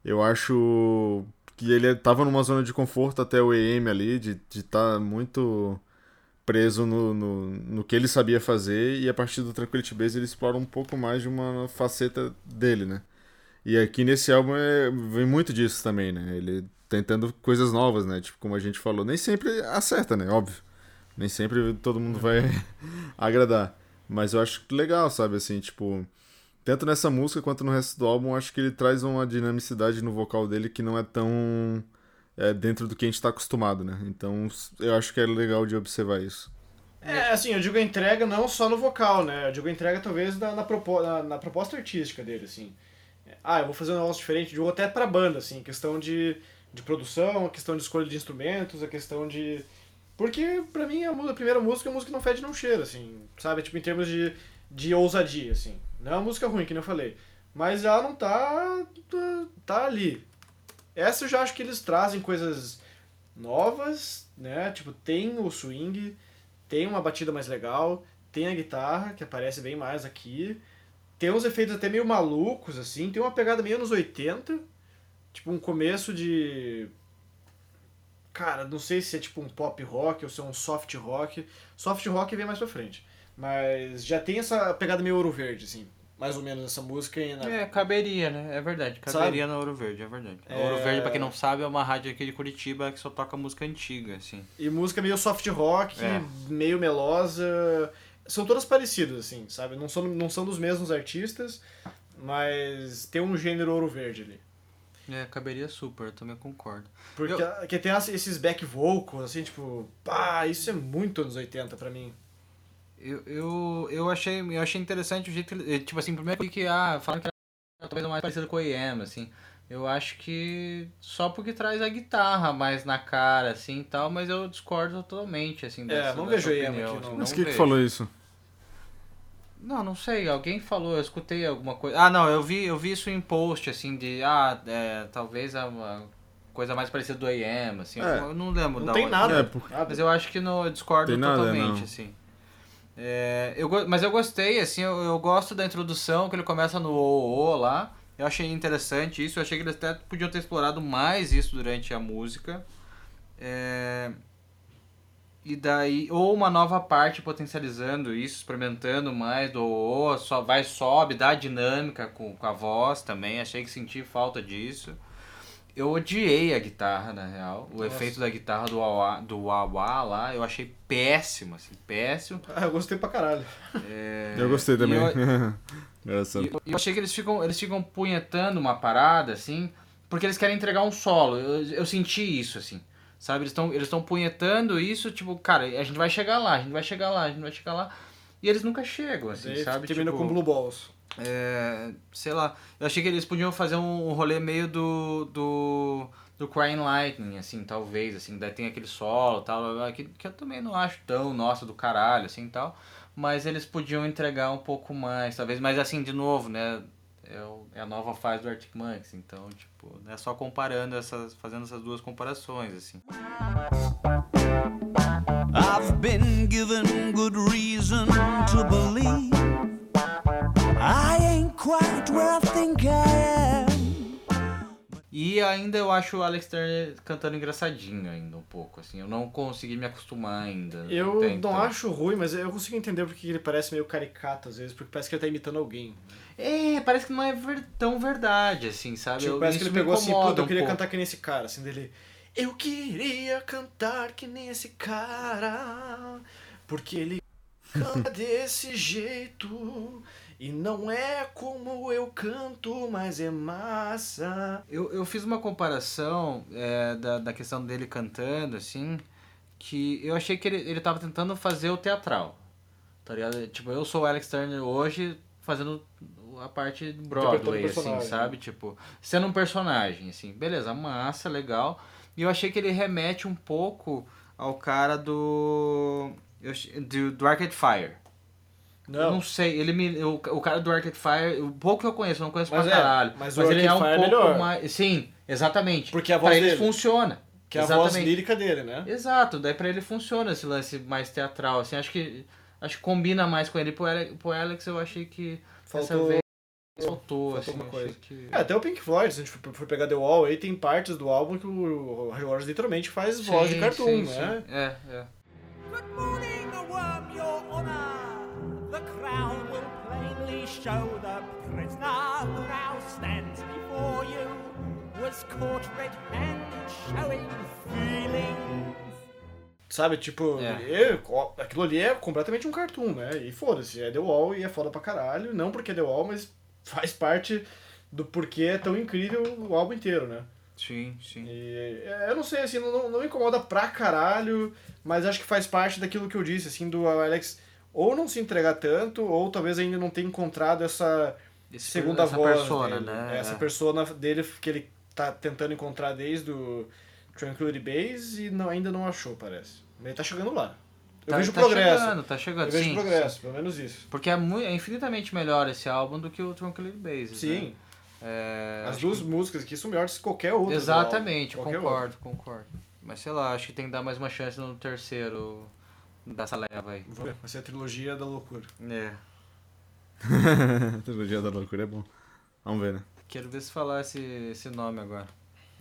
Eu acho que ele tava numa zona de conforto até o EM ali, de estar tá muito preso no, no, no que ele sabia fazer, e a partir do Tranquility Base ele explora um pouco mais de uma faceta dele, né? E aqui nesse álbum é, vem muito disso também, né? Ele tentando coisas novas, né? Tipo, como a gente falou, nem sempre acerta, né? Óbvio. Nem sempre todo mundo vai agradar. Mas eu acho legal, sabe? Assim, tipo, tanto nessa música quanto no resto do álbum, acho que ele traz uma dinamicidade no vocal dele que não é tão é, dentro do que a gente tá acostumado, né? Então eu acho que é legal de observar isso. É, assim, eu digo a entrega não só no vocal, né? Eu digo a entrega talvez na, na, propo na, na proposta artística dele, assim. Ah, eu vou fazer um negócio diferente, digo até pra banda, assim, questão de, de produção, a questão de escolha de instrumentos, a questão de porque, pra mim, a, a primeira música é música que não fede não cheira, assim, sabe? Tipo, em termos de, de ousadia, assim. Não é uma música ruim, que nem eu falei. Mas ela não tá, tá, tá ali. Essa eu já acho que eles trazem coisas novas, né? Tipo, tem o swing, tem uma batida mais legal, tem a guitarra, que aparece bem mais aqui. Tem uns efeitos até meio malucos, assim. Tem uma pegada meio anos 80. Tipo, um começo de Cara, não sei se é tipo um pop rock ou se é um soft rock. Soft rock vem mais pra frente. Mas já tem essa pegada meio ouro verde, assim. Mais ou menos essa música aí, né? É, caberia, né? É verdade. Caberia no Ouro Verde, é verdade. É... Ouro Verde, pra quem não sabe, é uma rádio aqui de Curitiba que só toca música antiga, assim. E música meio soft rock, é. meio melosa. São todas parecidas, assim, sabe? Não são, não são dos mesmos artistas, mas tem um gênero Ouro Verde ali. É, caberia super, eu também concordo. Porque eu... que tem esses back vocals, assim, tipo, pá, isso é muito anos 80 pra mim. Eu, eu, eu, achei, eu achei interessante o jeito que tipo assim, primeiro que, ah, falaram que era talvez mais parecido com o AM, assim. Eu acho que só porque traz a guitarra mais na cara, assim, e tal, mas eu discordo totalmente, assim, dessa, É, não vejo AM aqui, não. Mas quem que falou isso? Não, não sei, alguém falou, eu escutei alguma coisa. Ah, não, eu vi, eu vi isso em post, assim, de, ah, é, talvez a, a coisa mais parecida do AM, assim, É. eu não lembro Não da tem onde. nada. É, porque- Mas eu acho que no, eu discordo Tem nada, totalmente, não. assim. É, eu, mas eu gostei, assim, eu, eu gosto da introdução, que ele começa no o, o lá. Eu achei interessante isso, eu achei que eles até podiam ter explorado mais isso durante a música. É, e daí, ou uma nova parte potencializando isso, experimentando mais do o, o, só vai, sobe, dá dinâmica com, com a voz também, achei que senti falta disso. Eu odiei a guitarra, na real. O Nossa. efeito da guitarra do wah do wah lá, eu achei péssimo, assim, péssimo. Ah, eu gostei pra caralho. É, Eu gostei e também. eu- e eu, eu achei que eles ficam, eles ficam punhetando uma parada, assim, porque eles querem entregar um solo. Eu, eu senti isso, assim. Sabe? Eles estão eles estão punhetando isso, tipo, cara, a gente vai chegar lá, a gente vai chegar lá, a gente vai chegar lá. E eles nunca chegam, assim, Daí sabe? termina Tipo, com Blue Balls. é, sei lá, eu achei que eles podiam fazer um rolê meio do do do Crying Lightning, assim, talvez, assim, daí tem aquele solo, tal, que, que eu também não acho tão, nossa, do caralho, assim, tal, mas eles podiam entregar um pouco mais, talvez. Mas assim, de novo, né? É, o- é a nova fase do Arctic Monkeys, então, tipo, não é só comparando essas, fazendo essas duas comparações, assim. I've been given good reason to believe I ain't quite where I think I am. E ainda eu acho o Alex Turner cantando engraçadinho ainda um pouco, assim. Eu não consegui me acostumar ainda. Eu não então. acho ruim, mas eu consigo entender porque ele parece meio caricato às vezes, porque parece que ele tá imitando alguém. É, parece que não é ver- tão verdade, assim, sabe? Tipo, Eu- parece que ele pegou assim, puta, eu um queria pouco. cantar que nem esse cara, assim, dele. Eu queria cantar que nem esse cara, porque ele canta desse jeito. E não é como eu canto, mas é massa. Eu, eu fiz uma comparação é, da, da questão dele cantando, assim, que eu achei que ele, ele tava tentando fazer o teatral, tá ligado? Tipo, eu sou o Alex Turner hoje fazendo a parte do Broadway, assim, sabe? Tipo, sendo um personagem, assim. Beleza, massa, legal. E eu achei que ele remete um pouco ao cara do... do, do Arcade Fire. Eu Não, não sei, ele me. O, o cara do Arcade Fire, o pouco que eu conheço, eu não conheço Mas pra é, caralho. mas Mas, o ele é um Arcade Fire é pouco melhor. mais. Sim, exatamente. Porque a voz pra dele. funciona. que é a exatamente. voz lírica dele, né? Exato, daí pra ele funciona esse lance mais teatral, assim, acho que. Acho que combina mais com ele. Pro Alex, pro Alex eu achei que Faltou. Faltou, faltou assim, uma eu coisa. que. É, até o Pink Floyd, se a gente for pegar The Wall, aí tem partes do álbum que o Roger Waters literalmente faz voz de Sim, cartoon, sim, né? sim. É, é. Good morning, the worm, your honour. The crown will plainly show the prisoner who now stands before you was caught red-handed showing feelings. Sabe, tipo, É. é, ó, aquilo ali é completamente um cartoon, né? E foda-se, é The Wall e é foda pra caralho. Não porque é The Wall, mas faz parte do porquê é tão incrível o álbum inteiro, né? Sim, sim. E é, eu não sei, assim, não, não- incomoda pra caralho, mas acho que faz parte daquilo que eu disse, assim, do Alex ou não se entregar tanto, ou talvez ainda não tenha encontrado essa Esse- segunda essa voz persona, dele. né? Essa persona dele que ele tá tentando encontrar desde o Tranquility Base e não, ainda não achou, parece. Mas ele tá chegando lá. Eu Tá- vejo tá progresso. chegando, tá chegando, eu vejo sim. progresso, pelo menos isso. Porque é, mui- é infinitamente melhor esse álbum do que o Tranquility Base. Sim. Né? É, As duas músicas aqui são melhores que qualquer outra. Exatamente, qualquer concordo, concordo. Mas sei lá, acho que tem que dar mais uma chance no terceiro dessa leva aí. Vai ser a trilogia da loucura. É. Trilogia da loucura é bom. Vamos ver, né? Quero ver se falar esse, esse nome agora.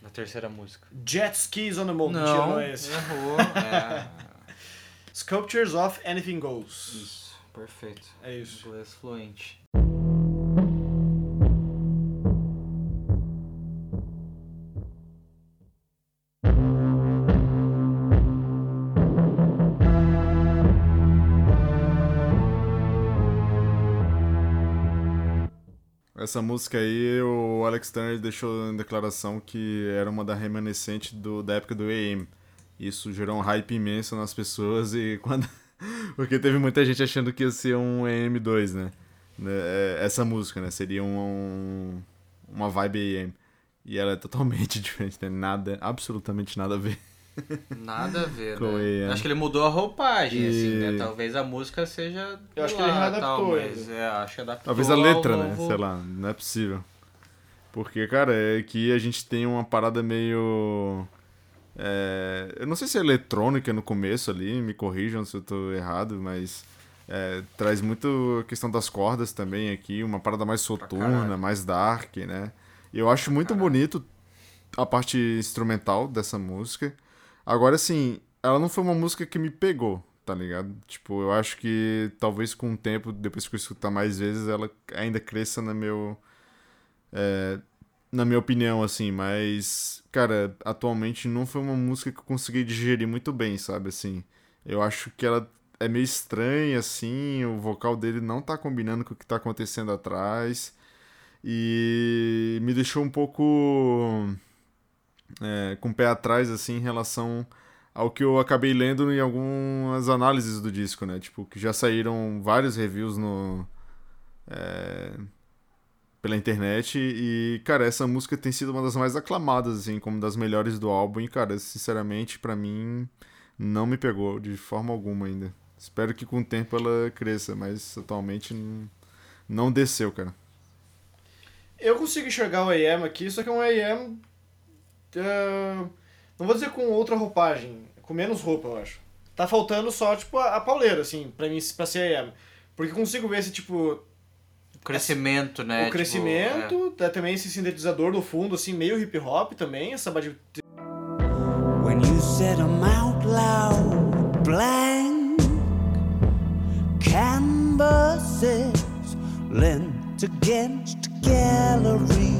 Da terceira música. Jet Skis on the Moon. Não, não é esse. errou. É. Sculptures of Anything Goes. Isso, perfeito. É isso. Inglês fluente. Essa música aí, o Alex Turner deixou em declaração que era uma da remanescente do, da época do AM. Isso gerou um hype imenso nas pessoas e quando. Porque teve muita gente achando que ia ser um AM2, né? Né, é, Essa música, né? Seria um, um- uma vibe AM. E ela é totalmente diferente, tem nada, absolutamente nada a ver. Nada a ver, Com né? Acho que ele mudou a roupagem, assim, né? E- Talvez a música seja. Eu acho de que ele lá, readaptou tal, mas é, acho que adaptou. Talvez a ao letra, né? novo- Sei lá, não é possível. Porque, cara, é que a gente tem uma parada meio. É, eu não sei se é eletrônica no começo ali, me corrijam se eu tô errado, mas. é, traz muito a questão das cordas também aqui, uma parada mais soturna, mais dark, né? E eu acho muito bonito a parte instrumental dessa música. Agora, assim, ela não foi uma música que me pegou, tá ligado? Tipo, eu acho que talvez com o tempo, depois que eu escutar mais vezes, ela ainda cresça na meu. é, na minha opinião, assim, mas, cara, atualmente não foi uma música que eu consegui digerir muito bem, sabe? Assim, eu acho que ela é meio estranha, assim, o vocal dele não tá combinando com o que tá acontecendo atrás. E me deixou um pouco é, com o pé atrás, assim, em relação ao que eu acabei lendo em algumas análises do disco, né? Tipo, que já saíram vários reviews no... é, pela internet e, cara, essa música tem sido uma das mais aclamadas, assim, como das melhores do álbum e, cara, sinceramente, pra mim, não me pegou de forma alguma ainda. Espero que com o tempo ela cresça, mas atualmente não, desceu, cara. Eu consigo enxergar o AM aqui, só que é um AM. ah, não vou dizer com outra roupagem, com menos roupa, eu acho. Tá faltando só, tipo, a, a pauleira, assim, pra mim, pra ser AM. Porque consigo ver esse, tipo, O crescimento, né? o tipo, crescimento, tá também esse sintetizador no fundo, assim, meio hip hop também, essa bad... When you said 'em out loud, blank canvases lent against gallery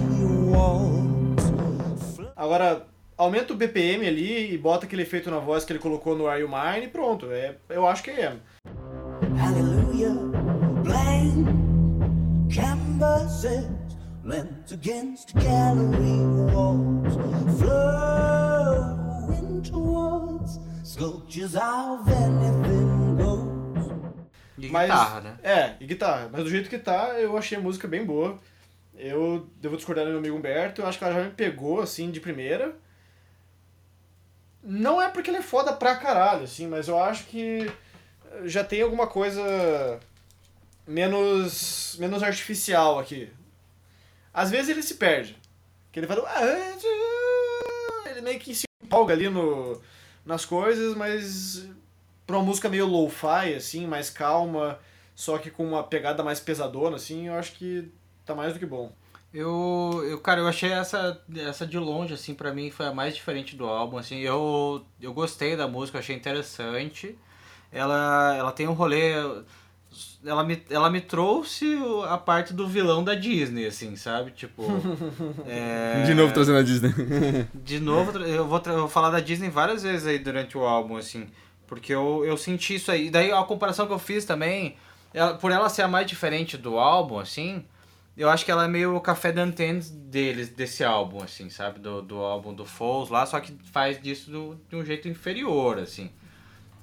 walls. Agora, aumenta o BPM ali e bota aquele efeito na voz que ele colocou no Are You Mine e pronto. É, eu acho que é blank canvases lent against gallery walls, flowing towards sculptures of anything goes. E Mas, guitarra, né? É, e guitarra. Mas do jeito que tá, eu achei a música bem boa. Eu devo discordar do meu amigo Humberto, eu acho que ela já me pegou, assim, de primeira. Não é porque ele é foda pra caralho, assim, mas eu acho que já tem alguma coisa menos, menos artificial aqui. Às vezes ele se perde. Que ele fala... "Ah, Ele meio que se empolga ali no, nas coisas, mas pra uma música meio lo-fi, assim, mais calma, só que com uma pegada mais pesadona, assim, eu acho que tá mais do que bom. Eu, eu, cara, eu achei essa, essa de longe, assim, pra mim foi a mais diferente do álbum, assim, eu, eu gostei da música, achei interessante. Ela, ela tem um rolê, ela me, ela me trouxe a parte do vilão da Disney, assim, sabe? Tipo, é, De novo trazendo a Disney. de novo, eu vou, eu vou falar da Disney várias vezes aí durante o álbum, assim. Porque eu, eu senti isso aí. E daí a comparação que eu fiz também, ela- por ela ser a mais diferente do álbum, assim, eu acho que ela é meio o café d'antennes deles, desse álbum, assim, sabe? Do, do álbum do Foles lá, só que faz disso do- de um jeito inferior, assim.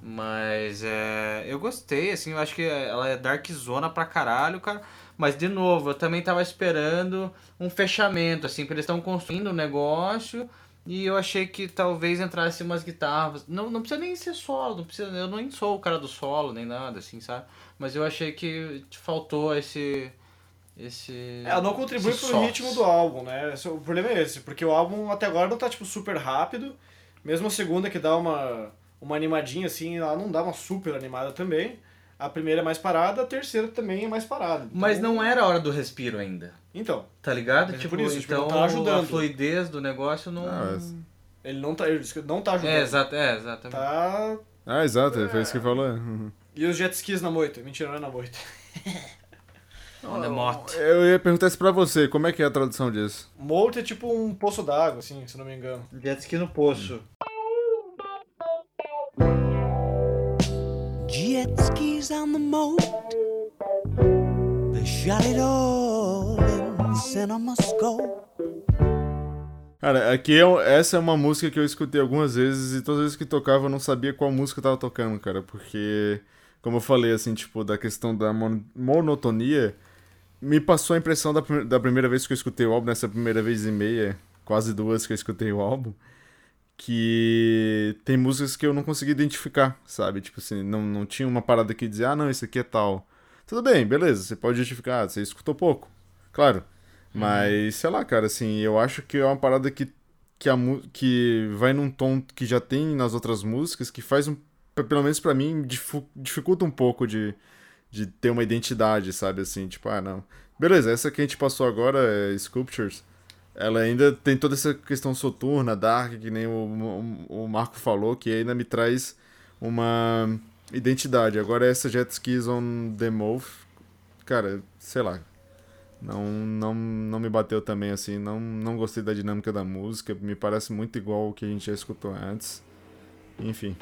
Mas é, eu gostei, assim, eu acho que ela é dark zona pra caralho, cara. Mas, de novo, eu também tava esperando um fechamento, assim, porque eles estão construindo um negócio e eu achei que talvez entrasse umas guitarras. Não, não precisa nem ser solo, não precisa, eu nem sou o cara do solo, nem nada, assim, sabe? Mas eu achei que faltou esse. Esse. Ela não contribui pro sauce. ritmo do álbum, né? Esse- O problema é esse, porque o álbum até agora não tá, tipo, super rápido. Mesmo a segunda que dá uma, uma animadinha, assim, ela não dá uma super animada também. A primeira é mais parada, a terceira também é mais parada. Então- Mas não era a hora do respiro ainda. Então, Tá ligado? É tipo, por isso, tipo, então tá ajudando. a fluidez do negócio não. Ah, mas- ele não tá, ele disse que não tá ajudando. é, exato, é, exatamente. Tá... Ah, exato, foi isso que falou. Uhum. E os jet skis na moita? Mentira, não é na moita. On the moto. Eu ia perguntar isso pra você, como é que é a tradução disso? Moita é tipo um poço d'água, assim, se não me engano. Jet ski no poço. Jet skis on the moat. They shot it all in CinemaScope. Cara, aqui é, um- essa é uma música que eu escutei algumas vezes e todas as vezes que tocava eu não sabia qual música eu tava tocando, cara, porque, como eu falei, assim, tipo, da questão da mon- monotonia, me passou a impressão da, da primeira vez que eu escutei o álbum, nessa primeira vez e meia, quase duas que eu escutei o álbum, que tem músicas que eu não consegui identificar, sabe? Tipo assim, não, não tinha uma parada que dizia, ah, não, isso aqui é tal. Tudo bem, beleza, você pode justificar, ah, você escutou pouco, claro. Mas, sei lá, cara, assim, eu acho que é uma parada que, que, a, que vai num tom que já tem nas outras músicas, que faz um. pe- Pelo menos pra mim, dificulta um pouco de, de ter uma identidade, sabe? Assim, tipo, ah, não. Beleza, essa que a gente passou agora, é Sculptures, ela ainda tem toda essa questão soturna, dark, que nem o, o, o Marco falou, que ainda me traz uma identidade. Agora essa Jet Skis on the Move, cara, sei lá. Não, não, não me bateu também, assim, não, não gostei da dinâmica da música, me parece muito igual o que a gente já escutou antes. Enfim.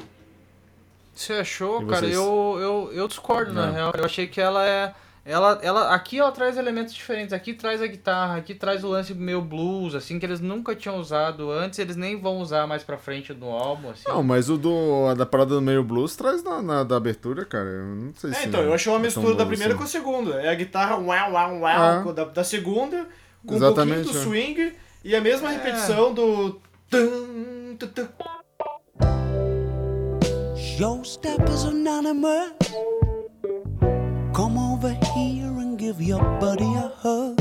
Você achou, cara? Eu, eu, eu discordo, na Não. real. Eu achei que ela é. Ela, ela, aqui ela traz elementos diferentes. Aqui traz a guitarra, aqui traz o lance meio blues, assim, que eles nunca tinham usado antes, eles nem vão usar mais pra frente no álbum, assim. Não, mas o do, a da parada do meio blues traz na, na- da abertura, cara. Eu não sei se. É, então, eu achei uma é mistura da primeira assim. com a segunda. É a guitarra uau, uau, uau Ah. da, da segunda, com um Exatamente, pouquinho do é. swing e a mesma repetição do. tum, tum, tum. Your step is anonymous. Come over give your buddy a hug.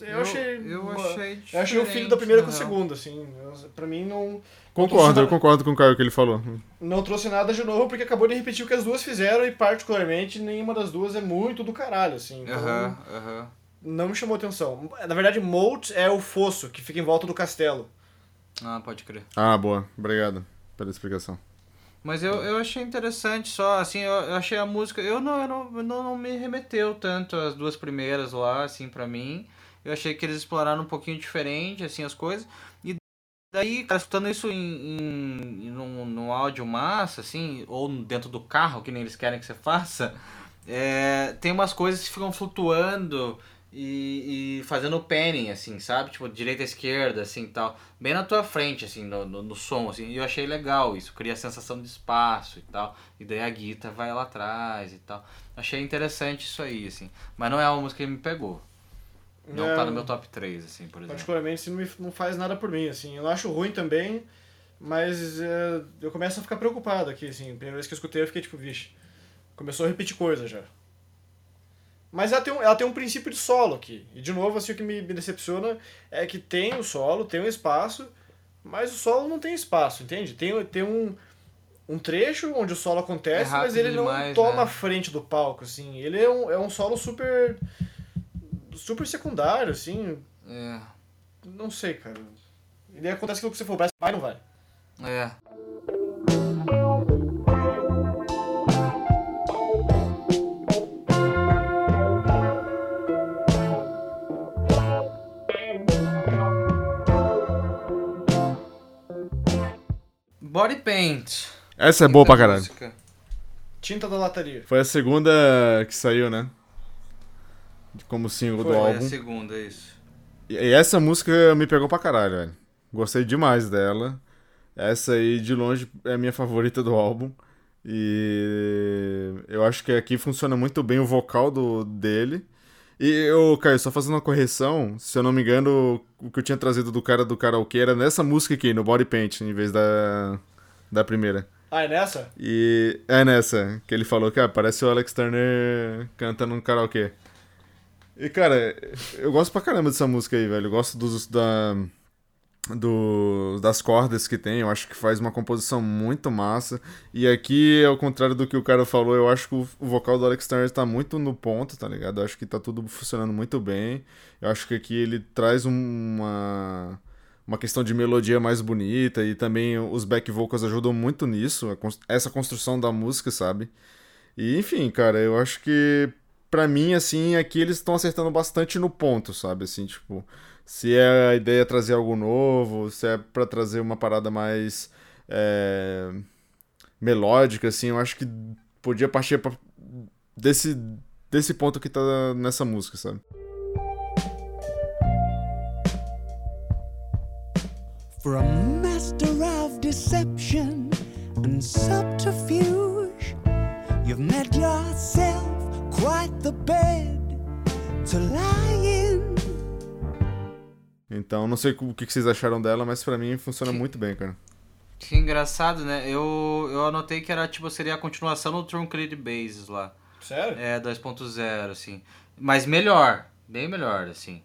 Eu achei. eu uma- achei Eu achei o filho da primeira com o real. segundo, assim. Eu- Pra mim não. Concordo, eu concordo com o Caio que ele falou. não trouxe nada de novo, porque acabou de repetir o que as duas fizeram e, particularmente, nenhuma das duas é muito do caralho, assim. Então, Aham, aham. não me chamou atenção. Na verdade, Moat é o fosso que fica em volta do castelo. Ah, pode crer. Ah, boa. Obrigado pela explicação. Mas eu, eu achei interessante só, assim, eu, achei a música. Eu não, eu não, não, não me remeteu tanto as duas primeiras lá, assim, pra mim. Eu achei que eles exploraram um pouquinho diferente, assim, as coisas. E daí, cara, escutando isso em, em, em áudio massa, assim, ou dentro do carro, que nem eles querem que você faça, é, tem umas coisas que ficam flutuando e, e fazendo panning, assim, sabe? Tipo, direita, esquerda, assim, tal. Bem na tua frente, assim, no, no, no som, assim. E eu achei legal isso. Cria a sensação de espaço e tal. E daí a guitarra vai lá atrás e tal. Achei interessante isso aí, assim. Mas não é uma música que me pegou. Não É, tá no meu top 3, assim, por exemplo. Particularmente, isso não, me- não faz nada por mim, assim. Eu acho ruim também, mas é, eu começo a ficar preocupado aqui, assim. A primeira vez que eu escutei, eu fiquei tipo, vixe, começou a repetir coisa já. Mas ela tem, um, ela tem um princípio de solo aqui. E, de novo, assim, o que me, me decepciona é que tem o solo, tem um espaço, mas o solo não tem espaço, entende? Tem, tem um, um trecho onde o solo acontece, É mas ele não demais, toma né? a frente do palco, assim. Ele é um, é um solo super... super secundário, assim. É, Não sei, cara. E acontece aquilo que você falou, parece que vai não vai. é. Body Paint. Essa é boa pra caralho. Música. Tinta da lataria. Foi a segunda que saiu, né? Como single Foi, do Foi a álbum. segunda, isso. E e essa música me pegou pra caralho, velho. Gostei demais dela. Essa aí, de longe, é a minha favorita do álbum. E eu acho que aqui funciona muito bem o vocal do, dele. E eu, Caio, só fazendo uma correção, se eu não me engano, o que eu tinha trazido do cara do karaokê era nessa música aqui, no Body Paint, em vez da, da primeira. Ah, é nessa? E é nessa que ele falou que ah, parece o Alex Turner cantando no karaokê. E cara, eu gosto pra caramba dessa música aí, velho. Eu gosto dos, da, do, das cordas que tem, eu acho que faz uma composição muito massa. E aqui, ao contrário do que o cara falou, eu acho que o, o vocal do Alex Turner tá muito no ponto, tá ligado? Eu acho que tá tudo funcionando muito bem. Eu acho que aqui ele traz uma uma questão de melodia mais bonita e também os back vocals ajudam muito nisso, essa construção da música, sabe? E enfim, cara, eu acho que pra mim assim, aqui eles estão acertando bastante no ponto, sabe? Assim, tipo, se é a ideia trazer algo novo, se é pra trazer uma parada mais é, melódica, assim, eu acho que podia partir pra- desse desse ponto que tá nessa música, sabe? A master of deception and subterfuge, you've made yourself quite the bed to lie in. Então, não sei o que que vocês acharam dela, mas pra mim funciona muito bem, cara. Que engraçado, né? Eu, eu anotei que era, tipo, seria a continuação do Truncate Bases lá. Sério? É, 2.0, assim. Mas melhor, bem melhor, assim.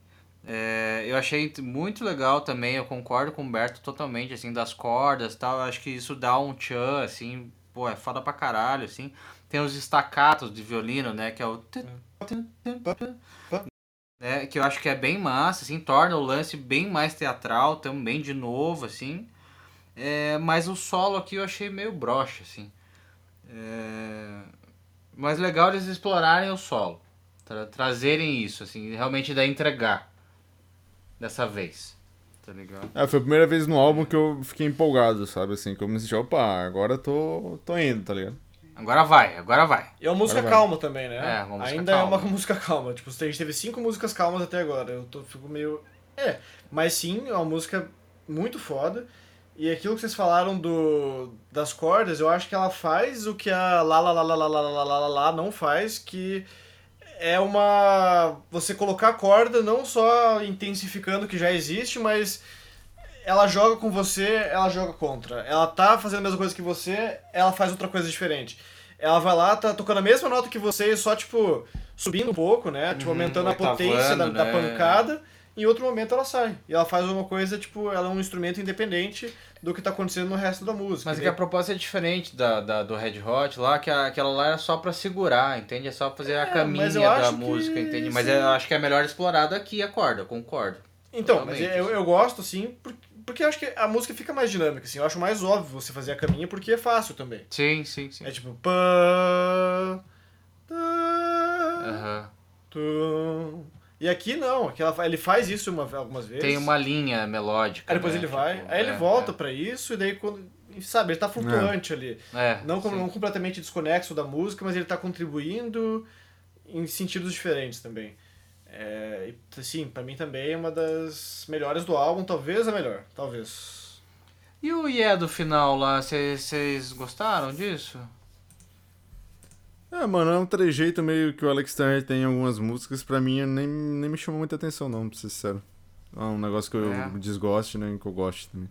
É, eu achei muito legal também, eu concordo com o Humberto totalmente, assim, das cordas e tal. Eu acho que isso dá um tchan, assim, pô, é foda pra caralho, assim. Tem os estacatos de violino, né, que é o... É, que eu acho que é bem massa, assim, torna o lance bem mais teatral também, de novo, assim. É, mas o solo aqui eu achei meio broxa, assim. É, mas legal eles explorarem o solo. Tra- trazerem isso, assim, realmente daí entregar. Dessa vez. Tá ligado? É, foi a primeira vez no álbum que eu fiquei empolgado, sabe? Assim, que eu me senti, opa, agora tô, tô indo, tá ligado? Agora vai, agora vai. E é uma música Agora vai. calma também, né? É, uma música Ainda calma. é uma música calma. Tipo, a gente teve cinco músicas calmas até agora. Eu tô, fico meio. É, mas sim, é uma música muito foda. E aquilo que vocês falaram do das cordas, eu acho que ela faz o que a lá lá lá lá lá lá lá lá lá lá não faz, que é uma você colocar a corda não só intensificando o que já existe, mas ela joga com você, ela joga contra. Ela tá fazendo a mesma coisa que você, ela faz outra coisa diferente. Ela vai lá, tá tocando a mesma nota que você, só tipo subindo um pouco, né? Tipo, aumentando a oitavando, potência da, da né? pancada. Em outro momento ela sai. E ela faz uma coisa, tipo, ela é um instrumento independente do que tá acontecendo no resto da música. Mas é que a proposta é diferente da, da- do Red Hot lá, que a- aquela lá era só pra segurar, entende? É só fazer a É, caminha mas eu da acho que música, entende? Mas eu acho que é melhor explorado aqui a corda, eu concordo. Então, mas eu, eu gosto, assim, por- porque eu acho que a música fica mais dinâmica, assim. Eu acho mais óbvio você fazer a caminha porque é fácil também. Sim, sim, sim. É tipo... Pá, tá, tum. E aqui não, aqui ela ele faz isso uma, algumas vezes. Tem uma linha melódica. Aí depois né? ele vai, Tipo, aí ele é, volta pra isso, e daí quando. Sabe, ele tá flutuante ali. É, é, Não, sim. não completamente desconexo da música, mas ele tá contribuindo em sentidos diferentes também. É, e, assim, pra mim também é uma das melhores do álbum, talvez a melhor, talvez. E o Yeah do final lá, vocês gostaram disso? É, mano, é um trejeito meio que o Alex Turner tem em algumas músicas, pra mim nem, nem me chamou muita atenção, não, pra ser sincero. É um negócio que eu É. desgoste, né, que eu goste também.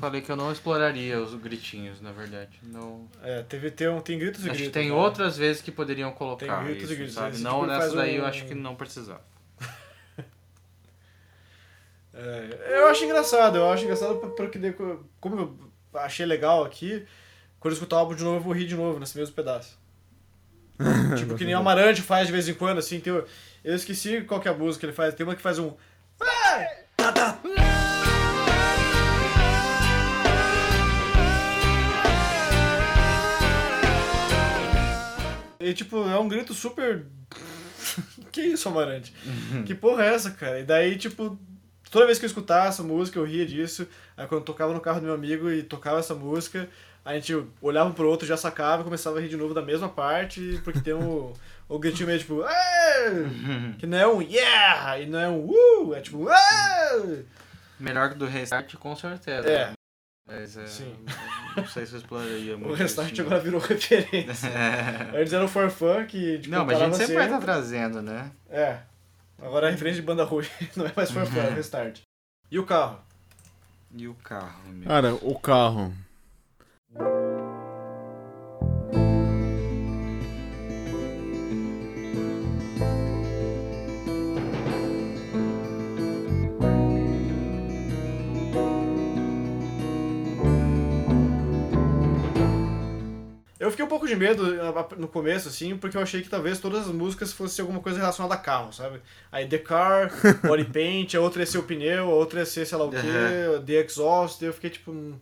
Falei que eu não exploraria os gritinhos, na verdade. Não... É, teve, tem, um- tem gritos e Acho gritos. que tem né? outras vezes que poderiam colocar Tem gritos isso, e gritos. sabe? Não, tipo nessa daí eu um- acho que não precisava. É, eu acho engraçado, eu acho engraçado por- porque como eu achei legal aqui, quando eu escutar o álbum de novo, eu vou rir de novo nesse mesmo pedaço. tipo, que nem o Amarante faz de vez em quando, assim, tem, eu esqueci qual que é a música que ele faz, tem uma que faz um... E tipo, é um grito super. que isso, Amarante? Que porra é essa, cara? E daí, tipo, toda vez que eu escutava essa música, eu ria disso. Aí quando eu tocava no carro do meu amigo e tocava essa música, a gente olhava um pro outro, já sacava e começava a rir de novo da mesma parte, porque tem o, o gritinho meio tipo. Que não é um yeah! E não é um uh! É tipo. "Ê!" Melhor que do Restart, com certeza. É. Mas é, Sim. não sei se eu exploraria muito. O restart agora virou referência. É. Antes era o For Fun que. Tipo, Não, mas a gente sempre vai estar trazendo, né? É. Agora é referência de banda ruim, não é mais For Fun, é Restart. E o carro? E o carro, meu. Cara, o carro. Eu fiquei um pouco de medo ah, no começo, assim, porque eu achei que talvez todas as músicas fossem alguma coisa relacionada a carro, sabe? Aí The Car, Body Paint, a outra ia ser o pneu, a outra ia ser sei lá o quê, The Exhaust, e eu fiquei tipo. hum,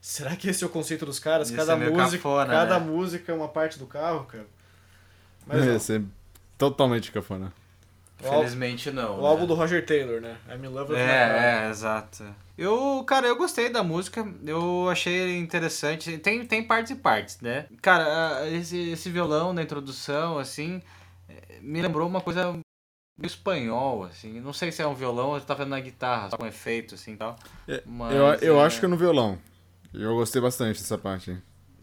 Será que esse é o conceito dos caras? Ia cada meio música, cafona, cada né? música é uma parte do carro, cara. Mas É, ser totalmente cafona. Felizmente não. O né? álbum do Roger Taylor, né? I'm in love with my car. É, é, exato. Eu, cara, eu gostei da música, eu achei interessante. Tem, tem partes e partes, né? Cara, esse, esse violão na introdução, assim, eh, me lembrou uma coisa meio espanhol, assim. Não sei se é um violão ou se tá fazendo na guitarra, só com efeito, assim e tal. É, Mas, eu eu é, acho que é no violão. Eu gostei bastante dessa parte.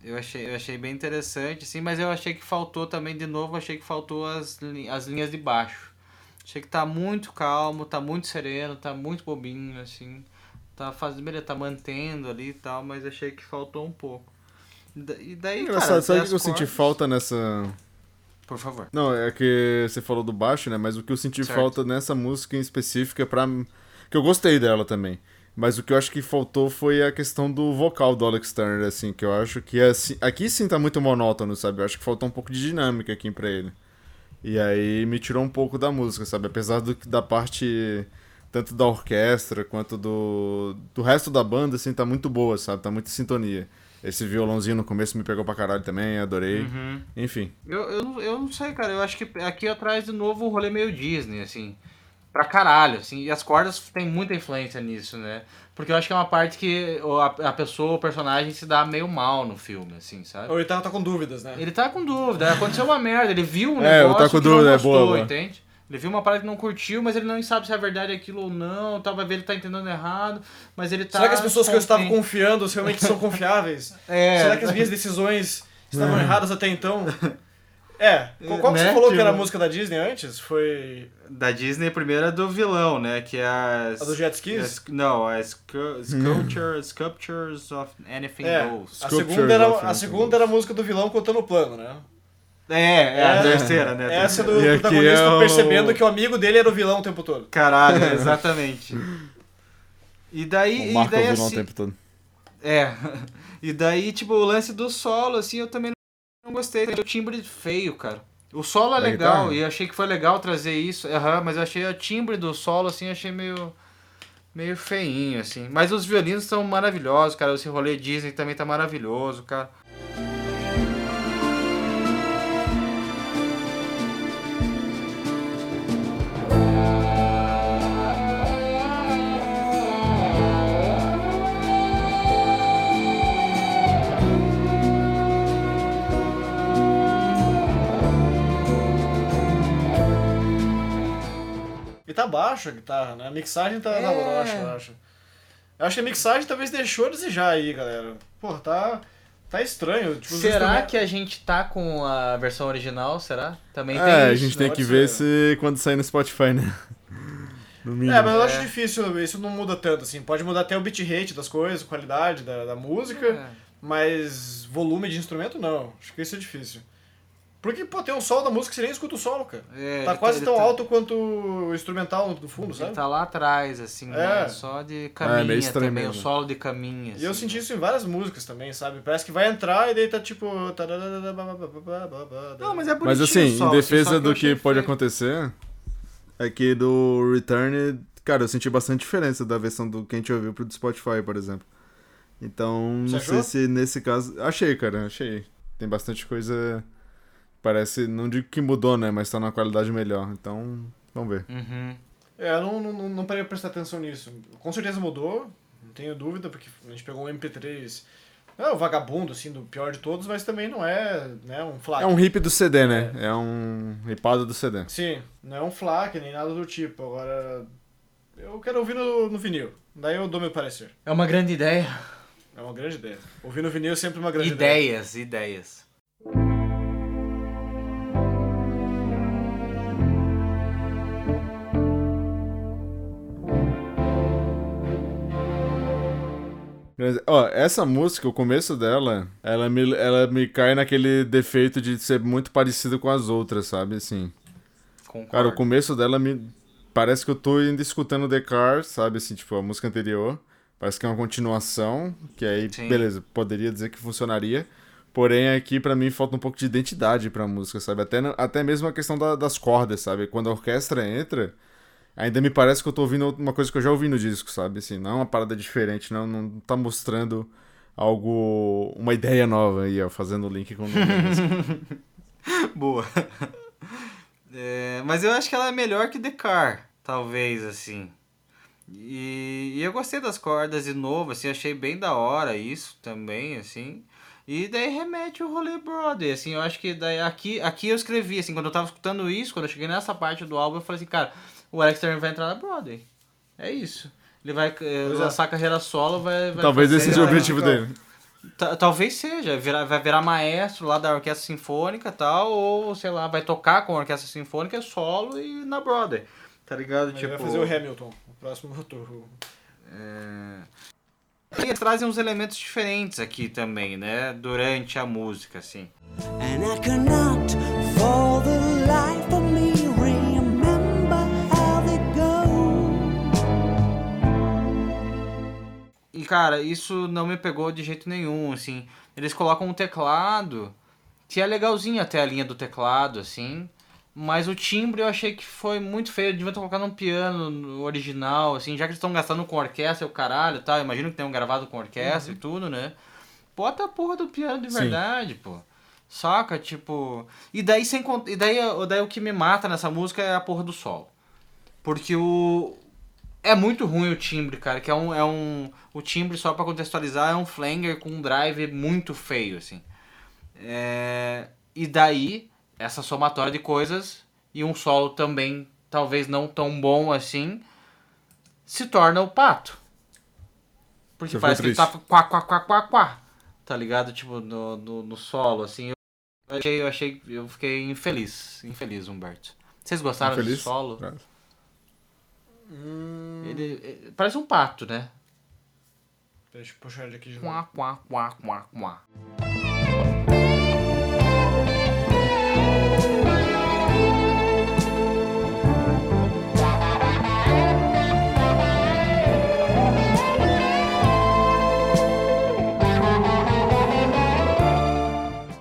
Eu achei, eu achei bem interessante, sim, mas eu achei que faltou também, de novo, achei que faltou as, as linhas de baixo. Achei que tá muito calmo, tá muito sereno, tá muito bobinho, assim. Tá fazendo, beleza, tá mantendo ali e tal, mas achei que faltou um pouco. E da- daí, Engraçado, cara, sabe o que eu senti falta nessa. Por favor. Não, é que você falou do baixo, né? Mas o que eu senti Certo. falta nessa música em específica pra. Que eu gostei dela também. Mas o que eu acho que faltou foi a questão do vocal do Alex Turner, assim, que eu acho que assim, aqui sim tá muito monótono, sabe? Eu acho que faltou um pouco de dinâmica aqui pra ele. E aí me tirou um pouco da música, sabe? Apesar do, da parte tanto da orquestra quanto do, do resto da banda, assim, tá muito boa, sabe? Tá muito sintonia. Esse violãozinho no começo me pegou pra caralho também, adorei. Uhum. Enfim. Eu, eu, não- eu não sei, cara. Eu acho que aqui atrás de novo o rolê meio Disney, assim. Pra caralho, assim. E as cordas tem muita influência nisso, né? Porque eu acho que é uma parte que a, a pessoa, o personagem se dá meio mal no filme, assim, sabe? Ou ele tá, tá com dúvidas, né? Ele tá com dúvida, aconteceu uma merda, ele viu um É, negócio tá com que não dúvida, é gostou, boa, boa. entende? Ele viu uma parada que não curtiu, mas ele não sabe se é verdade aquilo ou não, tá, vai ver ele tá entendendo errado, mas ele tá... Será que as pessoas que eu estava confiando realmente são confiáveis? É, Será que as minhas decisões estavam erradas até então? É, qual, qual que Né, você falou que tipo- era a música da Disney antes? Foi Da Disney, primeiro é do vilão, né? Que é a... a do Jet Skis? as- Não, a Scu- Sculpture, Sculptures of Anything É, Goes. a segunda, era, of a segunda era a música do vilão contando o plano, né? É, é a É. terceira, né? Essa do E protagonista é o- percebendo que o amigo dele era o vilão o tempo todo. Caralho, exatamente. E daí, O e Marco daí ouvindo assim, o tempo todo. É. E daí, tipo, o lance do solo, assim, eu também não gostei. O timbre feio, cara. O solo é Da legal, guitarra? e achei que foi legal trazer isso. Aham, mas eu achei o timbre do solo, assim, achei meio. meio feinho, assim. Mas os violinos são maravilhosos, cara. Esse rolê Disney também tá maravilhoso, cara. Tá baixo a guitarra, né? A mixagem tá na É. brocha, eu acho. Eu acho que a mixagem talvez deixou a desejar aí, galera. Pô, tá, tá estranho. Tipo, Será que a gente tá com a versão original? Será? Também É, tem a isso. gente tem que ver ser. se quando sair no Spotify, né? No mínimo. É, mas eu acho É. difícil, isso não muda tanto, assim. Pode mudar até o bitrate das coisas, qualidade da, da música, É. mas volume de instrumento não. Acho que isso é difícil. Porque, pô, tem um solo da música, você nem escuta o solo, cara. É, tá ele quase tão tá- alto quanto o instrumental do fundo, Ele sabe? tá lá atrás, assim, É. né? Só de caminha meio estranho também, mesmo. o solo de caminha. E eu assim, senti né? isso em várias músicas também, sabe? Parece que vai entrar e daí tá tipo. Não, mas é bonitinho Mas o assim, solo, em defesa só eu do que pode feio. acontecer, é que do Return, cara, eu senti bastante diferença da versão do que a gente ouviu pro do Spotify, por exemplo. Então, Você não achou? sei se nesse caso. Achei, cara, achei. Tem bastante coisa. Parece, não digo que mudou, né? Mas tá numa qualidade melhor. Então, vamos ver. Uhum. É, eu não, não, não parei pra prestar atenção nisso. Com certeza mudou, não tenho dúvida, porque a gente pegou um MP3. Não é o vagabundo, assim, do pior de todos, mas também não é né, um FLAC. É um hip do CD, né? É, um ripado do CD. Sim, não é um FLAC nem nada do tipo. Agora, eu quero ouvir no, no vinil. Daí eu dou meu parecer. É uma grande ideia. É uma grande ideia. Ouvir no vinil é sempre uma grande ideia. Ideias, ideias. Mas, Ó, essa música, o começo dela, ela me, ela me cai naquele defeito de ser muito parecida com as outras, sabe? Assim. Concordo. Cara, o começo dela me. Parece que eu tô ainda escutando The Car, sabe? Assim, tipo, a música anterior. Parece que é uma continuação, que aí, Sim. beleza, poderia dizer que funcionaria. Porém, aqui pra mim falta um pouco de identidade pra música, sabe? Até, até mesmo a questão da- das cordas, sabe? Quando a orquestra entra, ainda me parece que eu tô ouvindo uma coisa que eu já ouvi no disco, sabe? Assim, não é uma parada diferente, não, não tá mostrando algo. uma ideia nova aí, ó, fazendo o link com o. Boa. É, mas eu acho que ela é melhor que The Car, talvez, assim. E, e eu gostei das cordas de novo, assim, achei bem da hora isso também, assim. E daí remete o rolê Broadway, assim, eu acho que daí aqui, aqui eu escrevi, assim, quando eu tava escutando isso, quando eu cheguei nessa parte do álbum, eu falei assim, cara, o Alex Turner vai entrar na Broadway. É isso. Ele vai eh, é. lançar a carreira solo, vai... vai Talvez esse seja o objetivo dele. Ta- Talvez seja, virar- vai virar maestro lá da orquestra sinfônica e tal, ou sei lá, vai tocar com a orquestra sinfônica solo e na Broadway. Tá ligado? Ele tipo, vai fazer o Hamilton, o próximo tour. é... E trazem uns elementos diferentes aqui também, né? Durante a música, assim. And I cannot, for the life cara, isso não me pegou de jeito nenhum, assim. Eles colocam um teclado, que é legalzinho até a linha do teclado, assim. Mas o timbre eu achei que foi muito feio. Devia ter colocado um piano no original, assim, já que eles estão gastando com orquestra o caralho tal. eu Imagino que tenham gravado com orquestra e tudo, né? Bota a porra do piano de Sim. verdade, pô. Saca? Tipo. E daí sem E daí, daí o que me mata nessa música é a porra do solo. Porque o. É muito ruim o timbre, cara. Que é um. É um o timbre, só pra contextualizar, é um flanger com um drive muito feio, assim. É, e daí, essa somatória de coisas e um solo também, talvez não tão bom assim, se torna o pato. Porque Você parece que ele tá quá, quá, quá, quá, quá. Tá ligado? Tipo, no, no, no solo, assim. Eu achei, eu achei, eu fiquei infeliz, infeliz, Humberto. Vocês gostaram Infeliz? do solo? Cara. Ele, ele- parece um pato, né? Deixa eu puxar ele aqui de novo. Quá, quá, quá, quá.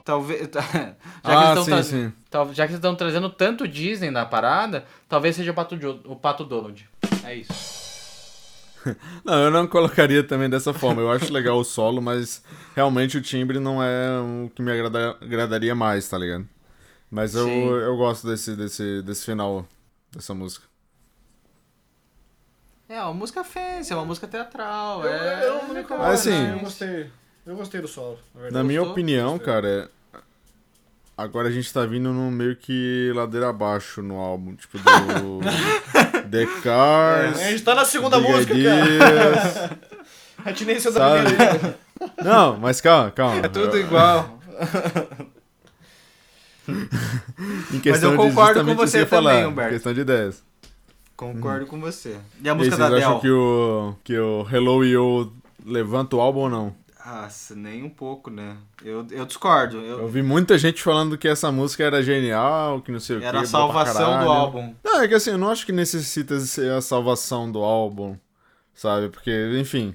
Talvez. Já que Ah, tão sim, tra- sim. Já que eles estão trazendo tanto Disney na parada, talvez seja o Pato, Jo- o Pato Donald. É isso. Não, eu não colocaria também dessa forma. Eu acho legal o solo, mas realmente o timbre não é o que me agrada- agradaria mais, tá ligado? Mas eu, Sim. eu gosto desse, desse, desse final dessa música. É uma música fancy, é uma música teatral. Eu, é... eu não me incomodo, Mas, assim, né? eu gostei. Eu gostei do solo, na. Na minha Gostou? opinião, Gostei. cara, é- agora a gente tá vindo no meio que ladeira abaixo no álbum. Tipo, do The Cars. É, a gente tá na segunda música, cara. Ideas. A tinência da primeira. Não, mas calma, calma. É tudo igual. Em questão eu concordo com você também, Humberto. Questão de ideias. Concordo com você. E a E aí, música vocês da acham Adele? que o, que o Hello You levanta o álbum ou não? Nossa, nem um pouco, né? Eu, eu discordo. Eu... Eu vi muita gente falando que essa música era genial, que não sei o que. Era a salvação do álbum. Não, é que assim, eu não acho que necessita ser a salvação do álbum, sabe? Porque, enfim.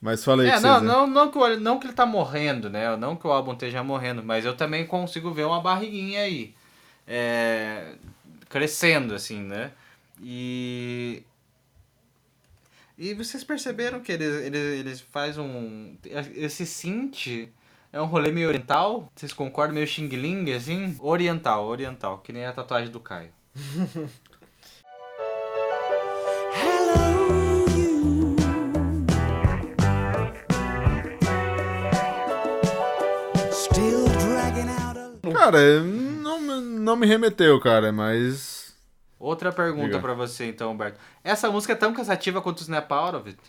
Mas falei É, não, vocês, né? não, não, que não que ele tá morrendo, né? Não que o álbum esteja morrendo, mas eu também consigo ver uma barriguinha aí. É, crescendo, assim, né? E. E vocês perceberam que eles, eles, eles fazem um. Esse synth é um rolê meio oriental? Vocês concordam? Meio xing ling, assim? Oriental, oriental, que nem a tatuagem do Caio. Cara, não, me- não me remeteu, cara, mas. Outra pergunta pra você, então, Humberto. Essa música é tão cansativa quanto o Snap Out of It?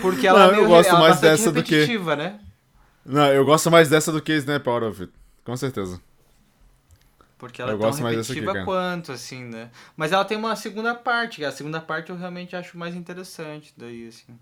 Porque ela Não, é meio eu gosto ela é mais dessa do que- né? Não, eu gosto mais dessa do que Snap Out of It. Com certeza. Porque ela Eu é tão aqui, repetitiva cara. quanto, assim, né? Mas ela tem uma segunda parte, que a segunda parte eu realmente acho mais interessante daí, assim.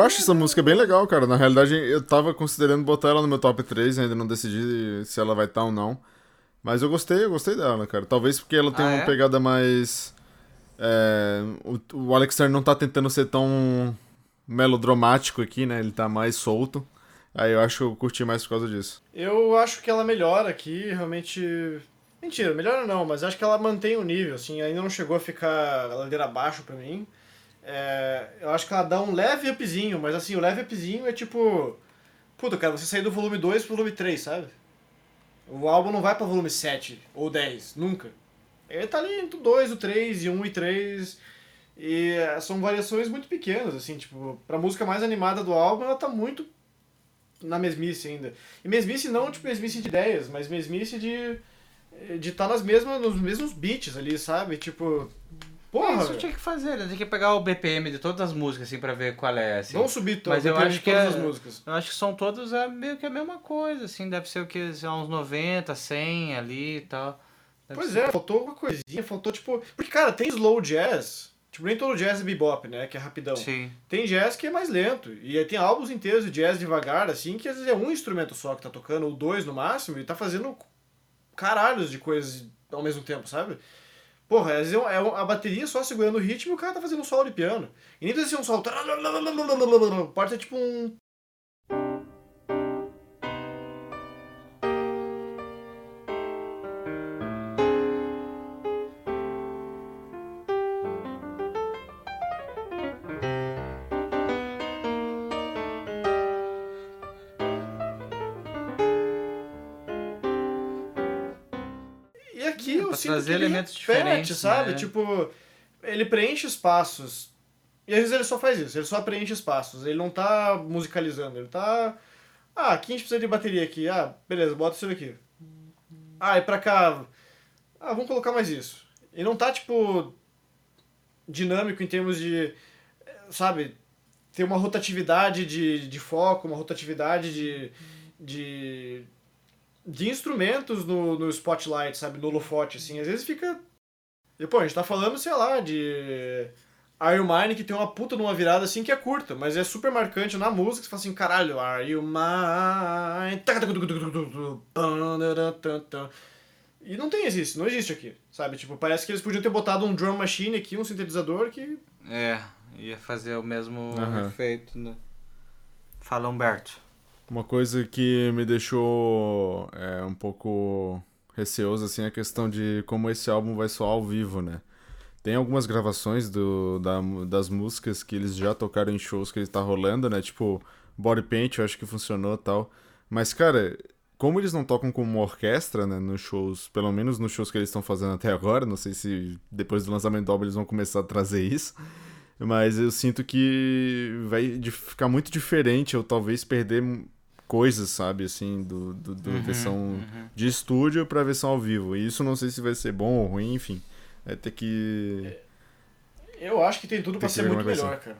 Eu acho essa música bem legal, cara. Na realidade, eu tava considerando botar ela no meu top 3, ainda não decidi se ela vai estar ou não. Mas eu gostei, eu gostei dela, cara. Talvez porque ela tem Ah, uma é? pegada mais. é, o, o Alex Turner não tá tentando ser tão melodramático aqui, né? Ele tá mais solto. Aí eu acho que eu curti mais por causa disso. Eu acho que ela melhora aqui, realmente. Mentira, melhora não, mas acho que ela mantém o nível, assim, ainda não chegou a ficar ladeira abaixo pra mim. É, eu acho que ela dá um leve upzinho, mas assim, o leve upzinho é tipo. Puta, cara, você sair do volume 2 pro volume 3, sabe? O álbum não vai pra volume 7 ou 10, nunca. Ele tá ali entre o 2, o 3, e 1 e 3. E é, são variações muito pequenas, assim, tipo, pra música mais animada do álbum, ela tá muito na mesmice ainda. E mesmice não, tipo, mesmice de ideias, mas mesmice de de estar nas mesmas, nos mesmos beats ali, sabe? Tipo, porra, Isso tinha que fazer, né? Tem que pegar o BPM de todas as músicas, assim, pra ver qual é, assim. vamos subir to- Mas eu acho que todas é- as músicas. Eu acho que são todos é, meio que a mesma coisa, assim, deve ser o que? Lá, Uns 90, 100 ali e tal. Deve Pois ser- é, faltou uma coisinha, faltou tipo, porque cara, tem slow jazz, tipo, nem todo jazz é bebop, né, que é rapidão. Sim. Tem jazz que é mais lento, e aí tem álbuns inteiros de jazz devagar, assim, que às vezes é um instrumento só que tá tocando, ou dois no máximo, e tá fazendo caralhos de coisas ao mesmo tempo, sabe? Porra, às vezes é é a bateria só segurando o ritmo e o cara tá fazendo um solo de piano. E nem precisa ser um solo. Pode ser tipo um. Trazer que ele elementos repete, diferentes, sabe? né? Tipo, ele preenche espaços E às vezes ele só faz isso, ele só preenche espaços, ele não tá musicalizando, ele tá. Ah, aqui a gente precisa de bateria aqui. Ah, beleza, bota isso daqui. Ah, e pra cá. Ah, vamos colocar mais isso. E não tá, tipo, dinâmico em termos de. Sabe? Ter uma rotatividade de, de foco, uma rotatividade de. de. De instrumentos no, no spotlight, sabe? No holofote, assim. Às vezes fica. E, pô, a gente tá falando, sei lá, de. Are You Mine, que tem uma puta numa virada assim que é curta, mas é super marcante na música. Você fala assim, caralho, Are You Mine? E não tem isso, não existe aqui, sabe? Tipo, parece que eles podiam ter botado um drum machine aqui, um sintetizador que. É, ia fazer o mesmo Aham. efeito, né? Fala, Humberto. Uma coisa que me deixou é, um pouco receoso assim é a questão de como esse álbum vai soar ao vivo, né? Tem algumas gravações do, da, das músicas que eles já tocaram em shows que ele tá rolando, né? Tipo, Body Paint, eu acho que funcionou tal. Mas, cara, como eles não tocam como uma orquestra, né, nos shows, pelo menos nos shows que eles estão fazendo até agora, não sei se depois do lançamento do álbum eles vão começar a trazer isso, mas eu sinto que vai ficar muito diferente, ou talvez perder coisas, sabe, assim, do, do, do versão de estúdio pra versão ao vivo. E isso não sei se vai ser bom ou ruim, enfim. Vai ter que. Eu acho que tem tudo pra que ser muito é melhor, cara.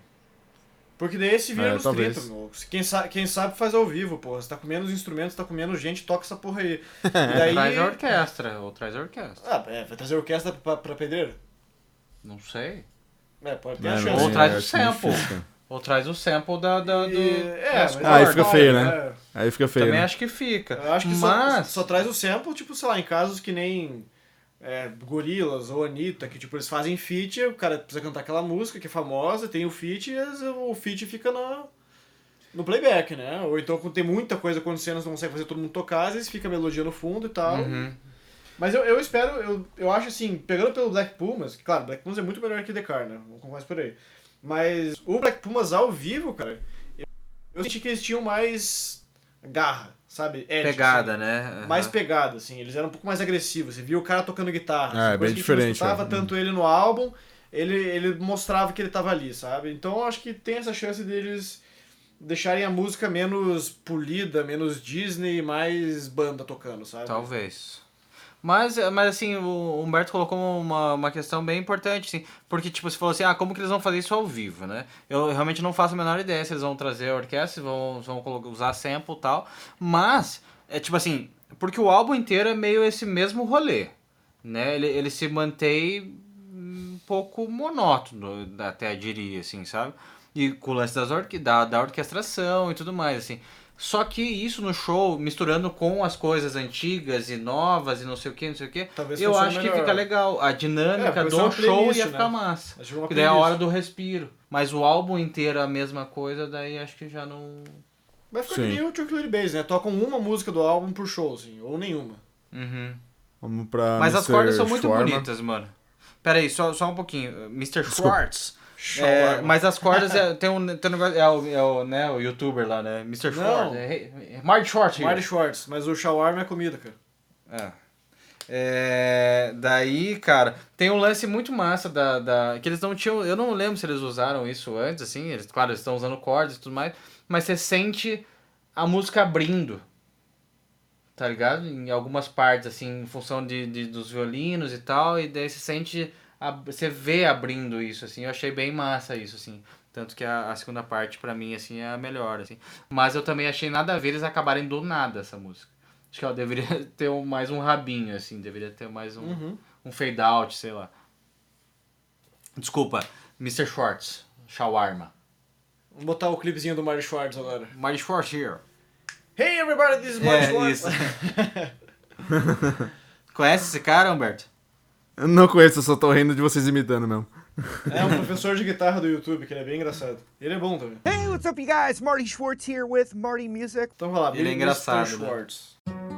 Porque daí esse vira É, nos talvez. 30, meu. Quem, sa quem sabe faz ao vivo, porra. Você tá com menos instrumentos, tá com menos gente, toca essa porra aí. E daí... Traz a orquestra, ou traz a orquestra. Ah, é, vai trazer orquestra pra, pra pedreiro? Não sei. É, pode ter É, a não chance. Ou traz o sample. Ou traz o sample da, da, do, E- é, mas- Ah, aí fica feio, né? É, Aí fica feio. Também né? acho que fica. Eu acho que só- Mas, só, traz o sample, tipo, sei lá, em casos que nem é, Gorillaz ou Anitta, que tipo, eles fazem feat, o cara precisa cantar aquela música que é famosa, tem o feat e as- o feat fica na, no playback, né? Ou então quando tem muita coisa acontecendo, você não consegue fazer todo mundo tocar, às vezes fica a melodia no fundo e tal. Uhum. Mas eu, eu espero, eu, eu acho assim, pegando pelo Black Pumas, que, claro, Black Pumas é muito melhor que The Car, né? Vamos começar por aí. Mas o Black Pumas ao vivo, cara, eu, senti que eles tinham mais garra, sabe? Edge, pegada, assim. né? Aham. Mais pegada, assim. Eles eram um pouco mais agressivos. Você via o cara tocando guitarra. Ah, assim, é bem diferente, Não escutava é. tanto ele no álbum, ele, ele mostrava que ele tava ali, sabe? Então eu acho que tem essa chance deles deixarem a música menos polida, menos Disney e mais banda tocando, sabe? Talvez. Mas, mas assim, o Humberto colocou uma, uma questão bem importante, assim, porque, tipo, você falou assim, ah, como que eles vão fazer isso ao vivo, né? Eu realmente não faço a menor ideia se eles vão trazer a orquestra, vão, vão usar sample e tal, mas, é tipo assim, porque o álbum inteiro é meio esse mesmo rolê, né? Ele, ele se mantém um pouco monótono, até diria, assim, sabe? E com o lance das orque da, da orquestração e tudo mais, assim. Só que isso no show, misturando com as coisas antigas e novas e não sei o que, não sei o que, eu acho que melhor. fica legal. A É, dinâmica ser do uma show playlist, ia né? ficar massa. Acho que uma Porque daí é a hora do respiro. Mas o álbum inteiro a mesma coisa, daí acho que já não. Vai ficar Sim. que nem o Chuck Bass, né? Tocam uma música do álbum por show, assim, ou nenhuma. Uhum. Vamos pra. Mas as Mr. cordas são muito Shawarma. bonitas, mano. Pera aí, só, só um pouquinho. Mr. Desculpa. Schwartz. É, mas as cordas é, tem, um, tem um negócio. É o, é o, né, o youtuber lá, né? Mr. Schwartz. É, é, Marty Schwartz. here. Marty Schwartz, mas o shawarma é comida, cara. É. É, daí, cara, tem um lance muito massa da, da. Que eles não tinham. Eu não lembro se eles usaram isso antes, assim. Eles, claro, eles estão usando cordas e tudo mais. Mas você sente a música abrindo. Tá ligado? Em algumas partes, assim, em função de, de- dos violinos e tal. E daí você sente. A- Você vê abrindo isso, assim. Eu achei bem massa isso, assim. Tanto que a, a segunda parte, pra mim, assim, é a melhor, assim. Mas eu também achei nada a ver eles acabarem do nada essa música. Acho que ela deveria ter um- mais um rabinho, assim. Deveria ter mais um, Uhum. um fade out, sei lá. Desculpa, Mr. Schwartz. Shawarma. Vamos botar o clipezinho do Marty Schwartz agora. Marty Schwartz here. Hey everybody, this is Marty É, Schwartz. Conhece esse cara, Humberto? Não conheço, eu só tô rindo de vocês imitando mesmo. É um professor de guitarra do YouTube, que ele é bem engraçado. Ele é bom também. Hey, what's up, you guys? Marty Schwartz here with Marty Music. Então vai lá, Ele é engraçado, né? Schwartz. Put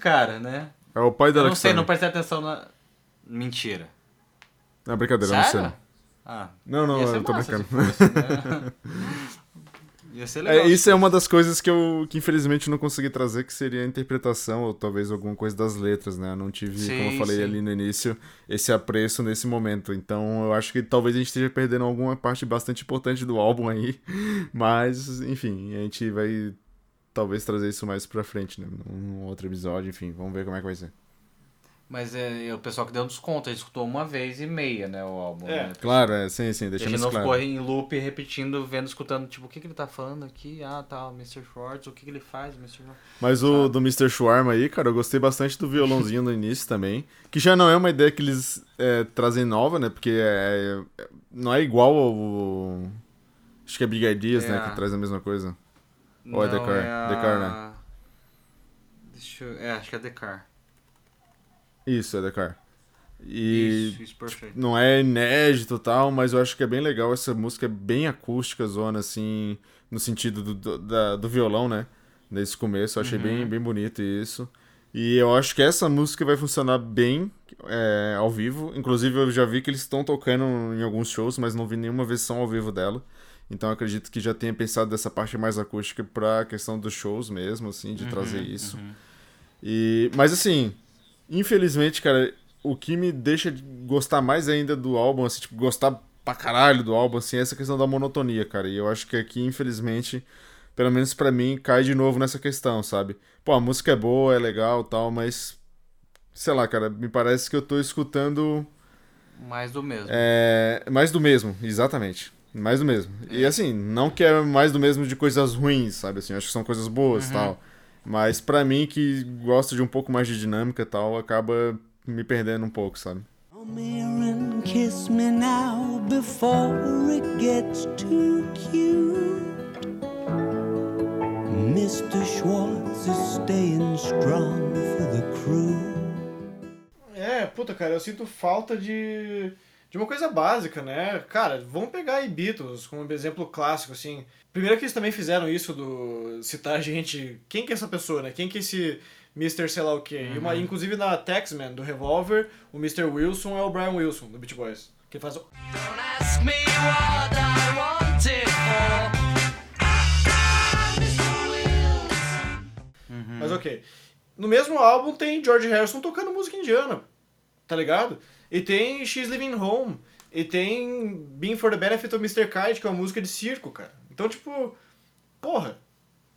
cara, né? É o pai do Eu não sei, não prestei atenção na. Mentira. Não, brincadeira, eu não sei. Sério? não. Ah, Não, não, eu tô brincando. se fosse, né? Ia ser legal. É, isso é uma das coisas que eu que infelizmente não consegui trazer, que seria a interpretação, ou talvez alguma coisa das letras, né? Eu não tive, como eu Sim, falei sim. ali no início, esse apreço nesse momento. Então eu acho que talvez a gente esteja perdendo alguma parte bastante importante do álbum aí. Mas, enfim, a gente vai talvez trazer isso mais pra frente, né? Num outro episódio, enfim, vamos ver como é que vai ser. Mas é, o pessoal que deu um desconto, ele escutou uma vez e meia, né, o álbum. É. né? Claro, é, sim, sim, A deixando gente isso não claro. ficou em loop repetindo, vendo, escutando, tipo, o que, que ele tá falando aqui? Ah, tá, o Mr. Schwartz, o que, que ele faz, Mr. Schwartz? Mas o do Mr. Shawarma aí, cara, eu gostei bastante do violãozinho no início também. Que já não é uma ideia que eles é, trazem nova, né? Porque é, é- não é igual ao. Acho que é Big Ideas, né? É. Que traz a mesma coisa. Ou é Não, Decar? a- Decar, né? Deixa eu... É, acho que é Decar. Isso, é Dakar. E Isso, isso, perfeito. não é inédito e tal, mas eu acho que é bem legal. Essa música é bem acústica, zona, assim, no sentido do, do, da- do violão, né? Nesse começo, eu achei bem, bem bonito isso. E eu acho que essa música vai funcionar bem é, ao vivo. Inclusive, eu já vi que eles estão tocando em alguns shows, mas não vi nenhuma versão ao vivo dela. Então, acredito que já tenha pensado dessa parte mais acústica pra questão dos shows mesmo, assim, de trazer isso. E, mas assim, infelizmente, cara, o que me deixa de gostar mais ainda do álbum, assim, tipo, gostar pra caralho do álbum, assim, é essa questão da monotonia, cara. E eu acho que aqui, infelizmente, pelo menos pra mim, cai de novo nessa questão, sabe? Pô, a música é boa, é legal tal, mas. Sei lá, cara, me parece que eu tô escutando Mais do mesmo. é, mais do mesmo, exatamente. Mais do mesmo. E assim, não que é mais do mesmo de coisas ruins, sabe? Assim, acho que são coisas boas e tal. Mas pra mim, que gosta de um pouco mais de dinâmica e tal, acaba me perdendo um pouco, sabe? Come here and kiss me now before it gets too cute. Mr. Schwartz is staying strong for the crew. É, puta, cara, eu sinto falta de, de uma coisa básica, né? Cara, vamos pegar aí Beatles como exemplo clássico, assim. Primeiro que eles também fizeram isso do citar a gente. Quem que é essa pessoa, né? Quem que é esse Mr. sei lá o quê? E uma, inclusive na Taxman, do Revolver, o Mr. Wilson é o Brian Wilson, do Beach Boys. Que faz o... Ask me what I want it for. Mas ok. No mesmo álbum tem George Harrison tocando música indiana, tá ligado? E tem She's Living Home. E tem Being for the Benefit of Mr. Kite, que é uma música de circo, cara. Então, tipo, porra,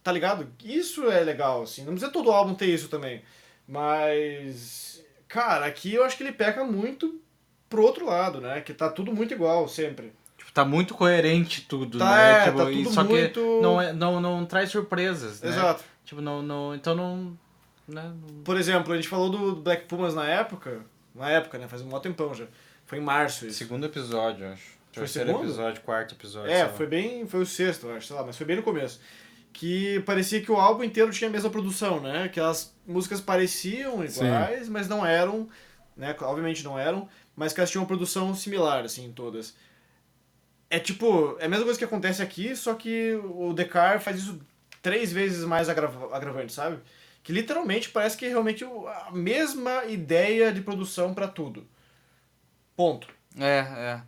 tá ligado? Isso é legal, assim. Não precisa todo álbum ter isso também. Mas, cara, aqui eu acho que ele peca muito pro outro lado, né? Que tá tudo muito igual, sempre. Tipo, tá muito coerente tudo, Tá, né? é, Tipo, tá tudo só muito- que não, é, não, não traz surpresas, né? Exato. Tipo, não, não... Então não... Né? não- Por exemplo, a gente falou do Black Pumas na época. Na época, né? Faz um mó tempão já. Foi em março isso. Segundo episódio, acho. Foi Terceiro segundo? episódio, quarto episódio. É, foi bem. Foi o sexto, acho, sei lá, mas foi bem no começo. Que parecia que o álbum inteiro tinha a mesma produção, né? Que as músicas pareciam iguais, mas não eram, né? Obviamente não eram, mas que elas tinham uma produção similar, assim, todas. É tipo, é a mesma coisa que acontece aqui, só que o Decar faz isso três vezes mais agrava- agravante, sabe? Que literalmente parece que é realmente a mesma ideia de produção pra tudo. Ponto. É, é.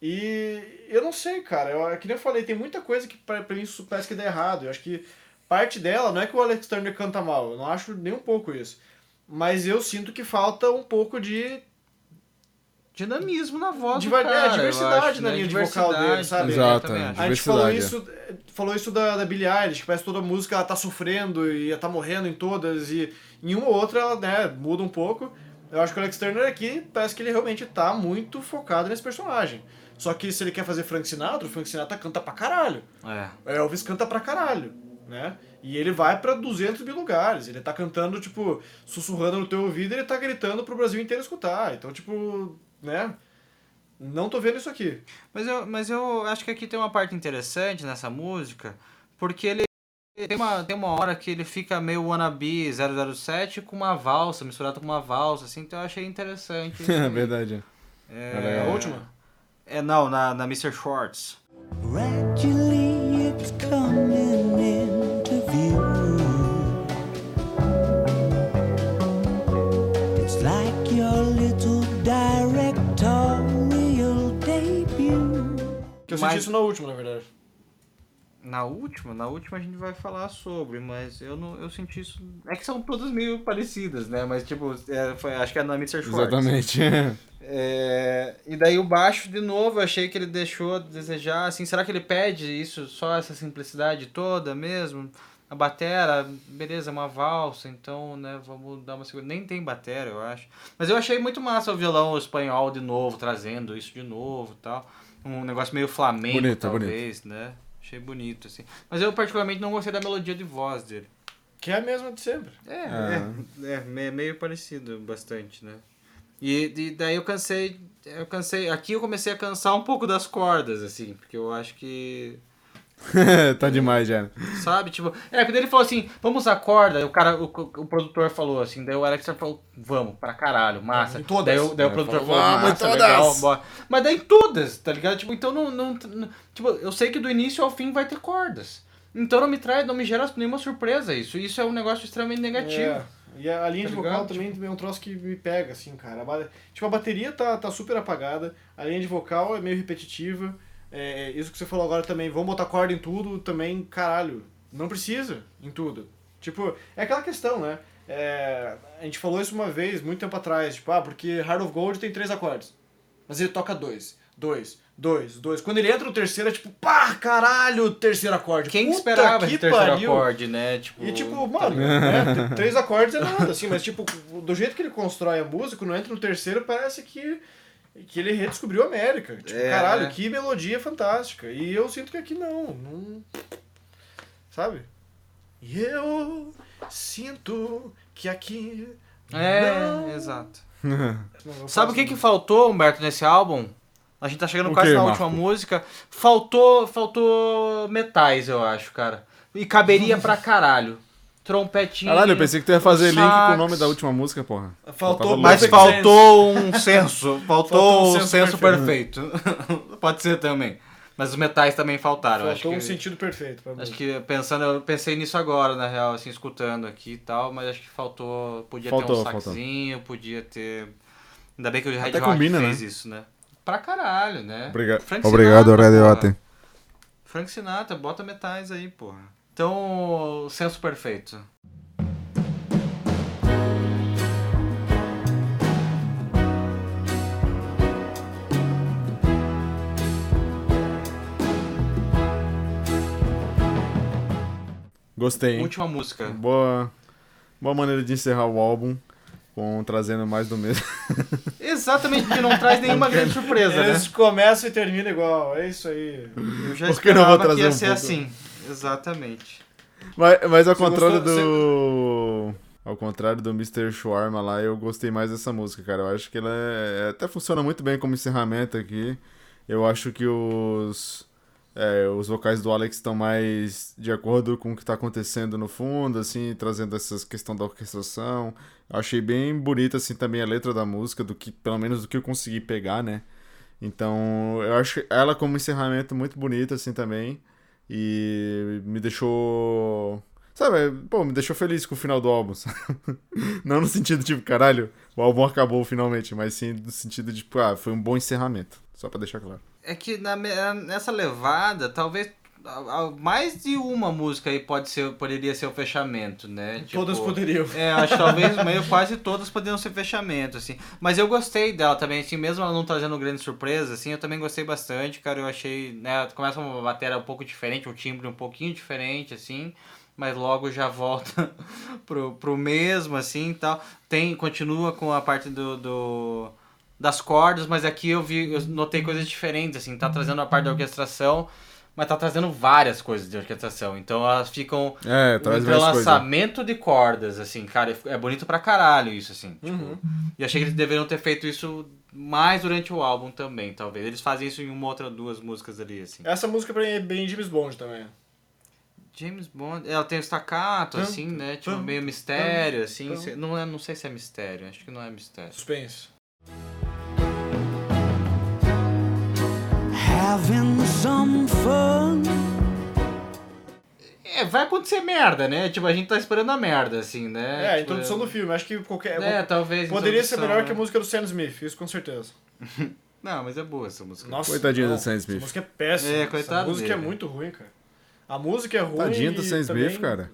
E eu não sei, cara. Eu, é que nem eu falei, tem muita coisa que pra, pra mim isso parece que dá errado. Eu acho que parte dela não é que o Alex Turner canta mal, eu não acho nem um pouco isso. Mas eu sinto que falta um pouco de, Dinamismo na voz do cara, eu diversidade acho, na né? linha de vocal dele, sabe? Exato, é. acho. A gente falou isso, falou isso da, da Billie Eilish, que parece que toda música ela tá sofrendo e ela tá morrendo em todas, e em uma ou outra ela né, muda um pouco. Eu acho que o Alex Turner aqui parece que ele realmente tá muito focado nesse personagem. Só que se ele quer fazer Frank Sinatra, o Frank Sinatra canta pra caralho. É. Elvis canta pra caralho, né? E ele vai pra 200 mil lugares. Ele tá cantando, tipo, sussurrando no teu ouvido e ele tá gritando pro Brasil inteiro escutar. Então, tipo, né? Não tô vendo isso aqui. Mas eu, mas eu acho que aqui tem uma parte interessante nessa música, porque ele tem uma, tem uma hora que ele fica meio wannabe 007 com uma valsa, misturado com uma valsa, assim, então eu achei interessante. É verdade. É, É. A última? É, não, na, na Mr. Schwartz. Gradually it's Eu Mas- senti isso na última, na verdade. Na última, na última a gente vai falar sobre, mas eu não, eu senti isso. É que são todas meio parecidas, né? Mas tipo, é, foi- acho que é na Mr. Schwartz. Exatamente. É, e daí o baixo, de novo, eu achei que ele deixou a desejar, assim, será que ele pede isso, só essa simplicidade toda mesmo? A batera, beleza, é uma valsa, então, né, vamos dar uma segura. Nem tem batera, eu acho. Mas eu achei muito massa o violão espanhol de novo, trazendo isso de novo e tal. Um negócio meio flamengo, Bonito, talvez, né? Achei bonito, assim. Mas eu particularmente não gostei da melodia de voz dele. Que é a mesma de sempre. É, Ah. é, é, me- meio parecido bastante, né? E, e daí eu cansei, eu cansei, aqui eu comecei a cansar um pouco das cordas, assim, porque eu acho que, tá demais já. sabe, tipo, é, quando ele falou assim, vamos usar corda, o cara, o, o produtor falou assim, daí o Alex falou, vamos, pra caralho, massa. Em todas. Daí, o- daí o É, produtor falou, falou, "Vamos em massa, todas." legal, bora. Mas daí em todas, tá ligado? Tipo, então não, não, não- tipo, eu sei que do início ao fim vai ter cordas. Então não me traz, não me gera nenhuma surpresa isso. Isso é um negócio extremamente negativo. É. E a, linha Tá de vocal ligado? também é um troço que me pega, assim, cara. Tipo, a bateria tá, tá super apagada, a linha de vocal é meio repetitiva. É, isso que você falou agora também, vamos botar corda em tudo, também, caralho. Não precisa em tudo. Tipo, é aquela questão, né? É, a gente falou isso uma vez, muito tempo atrás, tipo, ah, porque Heart of Gold tem três acordes. Mas ele toca dois, dois, dois, dois. Quando ele entra no terceiro, é tipo, pá, caralho, terceiro acorde. Quem Puta esperava que esse terceiro pariu. acorde, né? Tipo, E tipo, tá mano, né, três acordes é nada, assim, mas tipo, do jeito que ele constrói a música, quando entra no terceiro, parece que, que ele redescobriu a América. Tipo, É. caralho, que melodia fantástica. E eu sinto que aqui não, não. Sabe? E eu sinto que aqui. É, não- exato. não, Sabe o que que faltou, Humberto, nesse álbum? A gente tá chegando O quase na Marco? última música. Faltou, faltou metais, eu acho, cara. E caberia pra caralho. Trompetinho. Caralho, eu pensei que tu ia fazer link com o sax. nome da última música, porra. Faltou Mas faltou um senso. Faltou, Faltou um um senso senso perfeito. Pode ser também. Mas os metais também faltaram. Faltou acho um que... sentido perfeito pra Acho que pensando, eu pensei nisso agora, na real, assim, escutando aqui e tal, mas acho que faltou. Podia ter Faltou, um faltou. saxinho, podia ter. Ainda bem que o Red Até Hot combina, fez né? isso, né? Pra caralho, né? Obriga- Frank Obrigado, Sinatra, porra. Hot. Frank Sinatra, bota metais aí, porra. Então, senso perfeito. Gostei. hein? Última música. Boa, boa maneira de encerrar o álbum, com trazendo mais do mesmo. Exatamente, porque não traz nenhuma grande surpresa, né? Eles começam e terminam igual, é isso aí. Eu já Por que não vou esperava que trazer ia um ser pouco? assim. Exatamente. Mas, mas ao Você contrário gostou- do. Ao contrário do Mr. Shawarma lá, eu gostei mais dessa música, cara. Eu acho que ela é- até funciona muito bem como encerramento aqui. Eu acho que os. é, os vocais do Alex estão mais de acordo com o que está acontecendo no fundo, assim, trazendo essa questão da orquestração. Eu achei bem bonita, assim, também a letra da música, do que, pelo menos do que eu consegui pegar, né? Então, eu acho ela como encerramento muito bonita, assim, também. E me deixou. Sabe, pô, me deixou feliz com o final do álbum. sabe? Não no sentido, tipo, caralho, o álbum acabou finalmente, mas sim no sentido de, tipo, ah, foi um bom encerramento. Só pra deixar claro. É que na, nessa levada, talvez mais de uma música aí pode ser, poderia ser o fechamento, né? Tipo, Todas poderiam. É, acho que talvez meio quase todas poderiam ser fechamento, assim. Mas eu gostei dela também, assim, mesmo ela não trazendo grande surpresa, assim, eu também gostei bastante, cara. Eu achei, né, começa uma bateria um pouco diferente, um timbre um pouquinho diferente, assim. Mas logo já volta pro, pro mesmo, assim, tal. Tem, continua com a parte do... do das cordas, mas aqui eu vi, eu notei coisas diferentes, assim, tá trazendo a parte da orquestração, mas tá trazendo várias coisas de orquestração. Então elas ficam É, um traz coisa. entrelaçamento de cordas, assim, cara, é bonito pra caralho isso, assim. Tipo, Uhum. E achei que eles deveriam ter feito isso mais durante o álbum também, talvez. Eles fazem isso em uma outra, duas músicas ali, assim. Essa música pra mim é bem James Bond também. James Bond, ela tem o staccato, assim, né? Tipo, meio mistério, assim. Não, é, não sei se é mistério, acho que não é mistério. Suspense. Having some fun. É, vai acontecer merda, né? Tipo, a gente tá esperando a merda, assim, né? É, a Tipo, introdução do filme. Acho que qualquer. É, talvez. Poderia ser melhor né? que a música do Sam Smith, isso com certeza. Não, mas é boa essa música. Nossa, Coitadinho não, do Sam Essa Smith. música é péssima. É, coitado música dele. é muito ruim, cara. A música é ruim. Tadinho do Sam Smith, também- cara.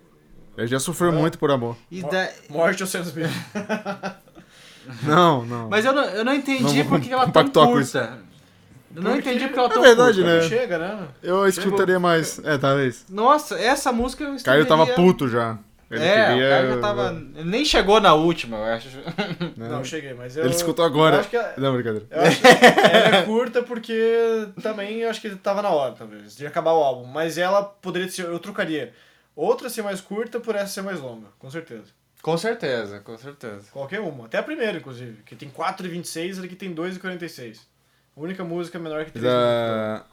Ele já sofreu muito por amor. E da- Morte ao Sam Smith. Não, não. Mas eu não, eu não entendi Não por que ela é tão curta. Eu não Porque- entendi porque ela é É verdade, curta. né? Chega, né? Eu escutaria mais. É, talvez. Nossa, essa música eu Caio tava puto já. Ele é, queria... o Caio já tava... Ele nem chegou na última, eu acho. Não, cheguei, mas eu. Ele escutou agora. Eu acho que, é- Não, brincadeira. eu acho que ela é curta porque também eu acho que tava na hora, talvez, de acabar o álbum. Mas ela poderia ser. Eu trocaria outra ser mais curta por essa ser mais longa, com certeza. Com certeza, com certeza. Qualquer uma. Até a primeira, inclusive. Que tem 4,26 e aqui tem 2,46. A única música menor que 3 minutos. Da-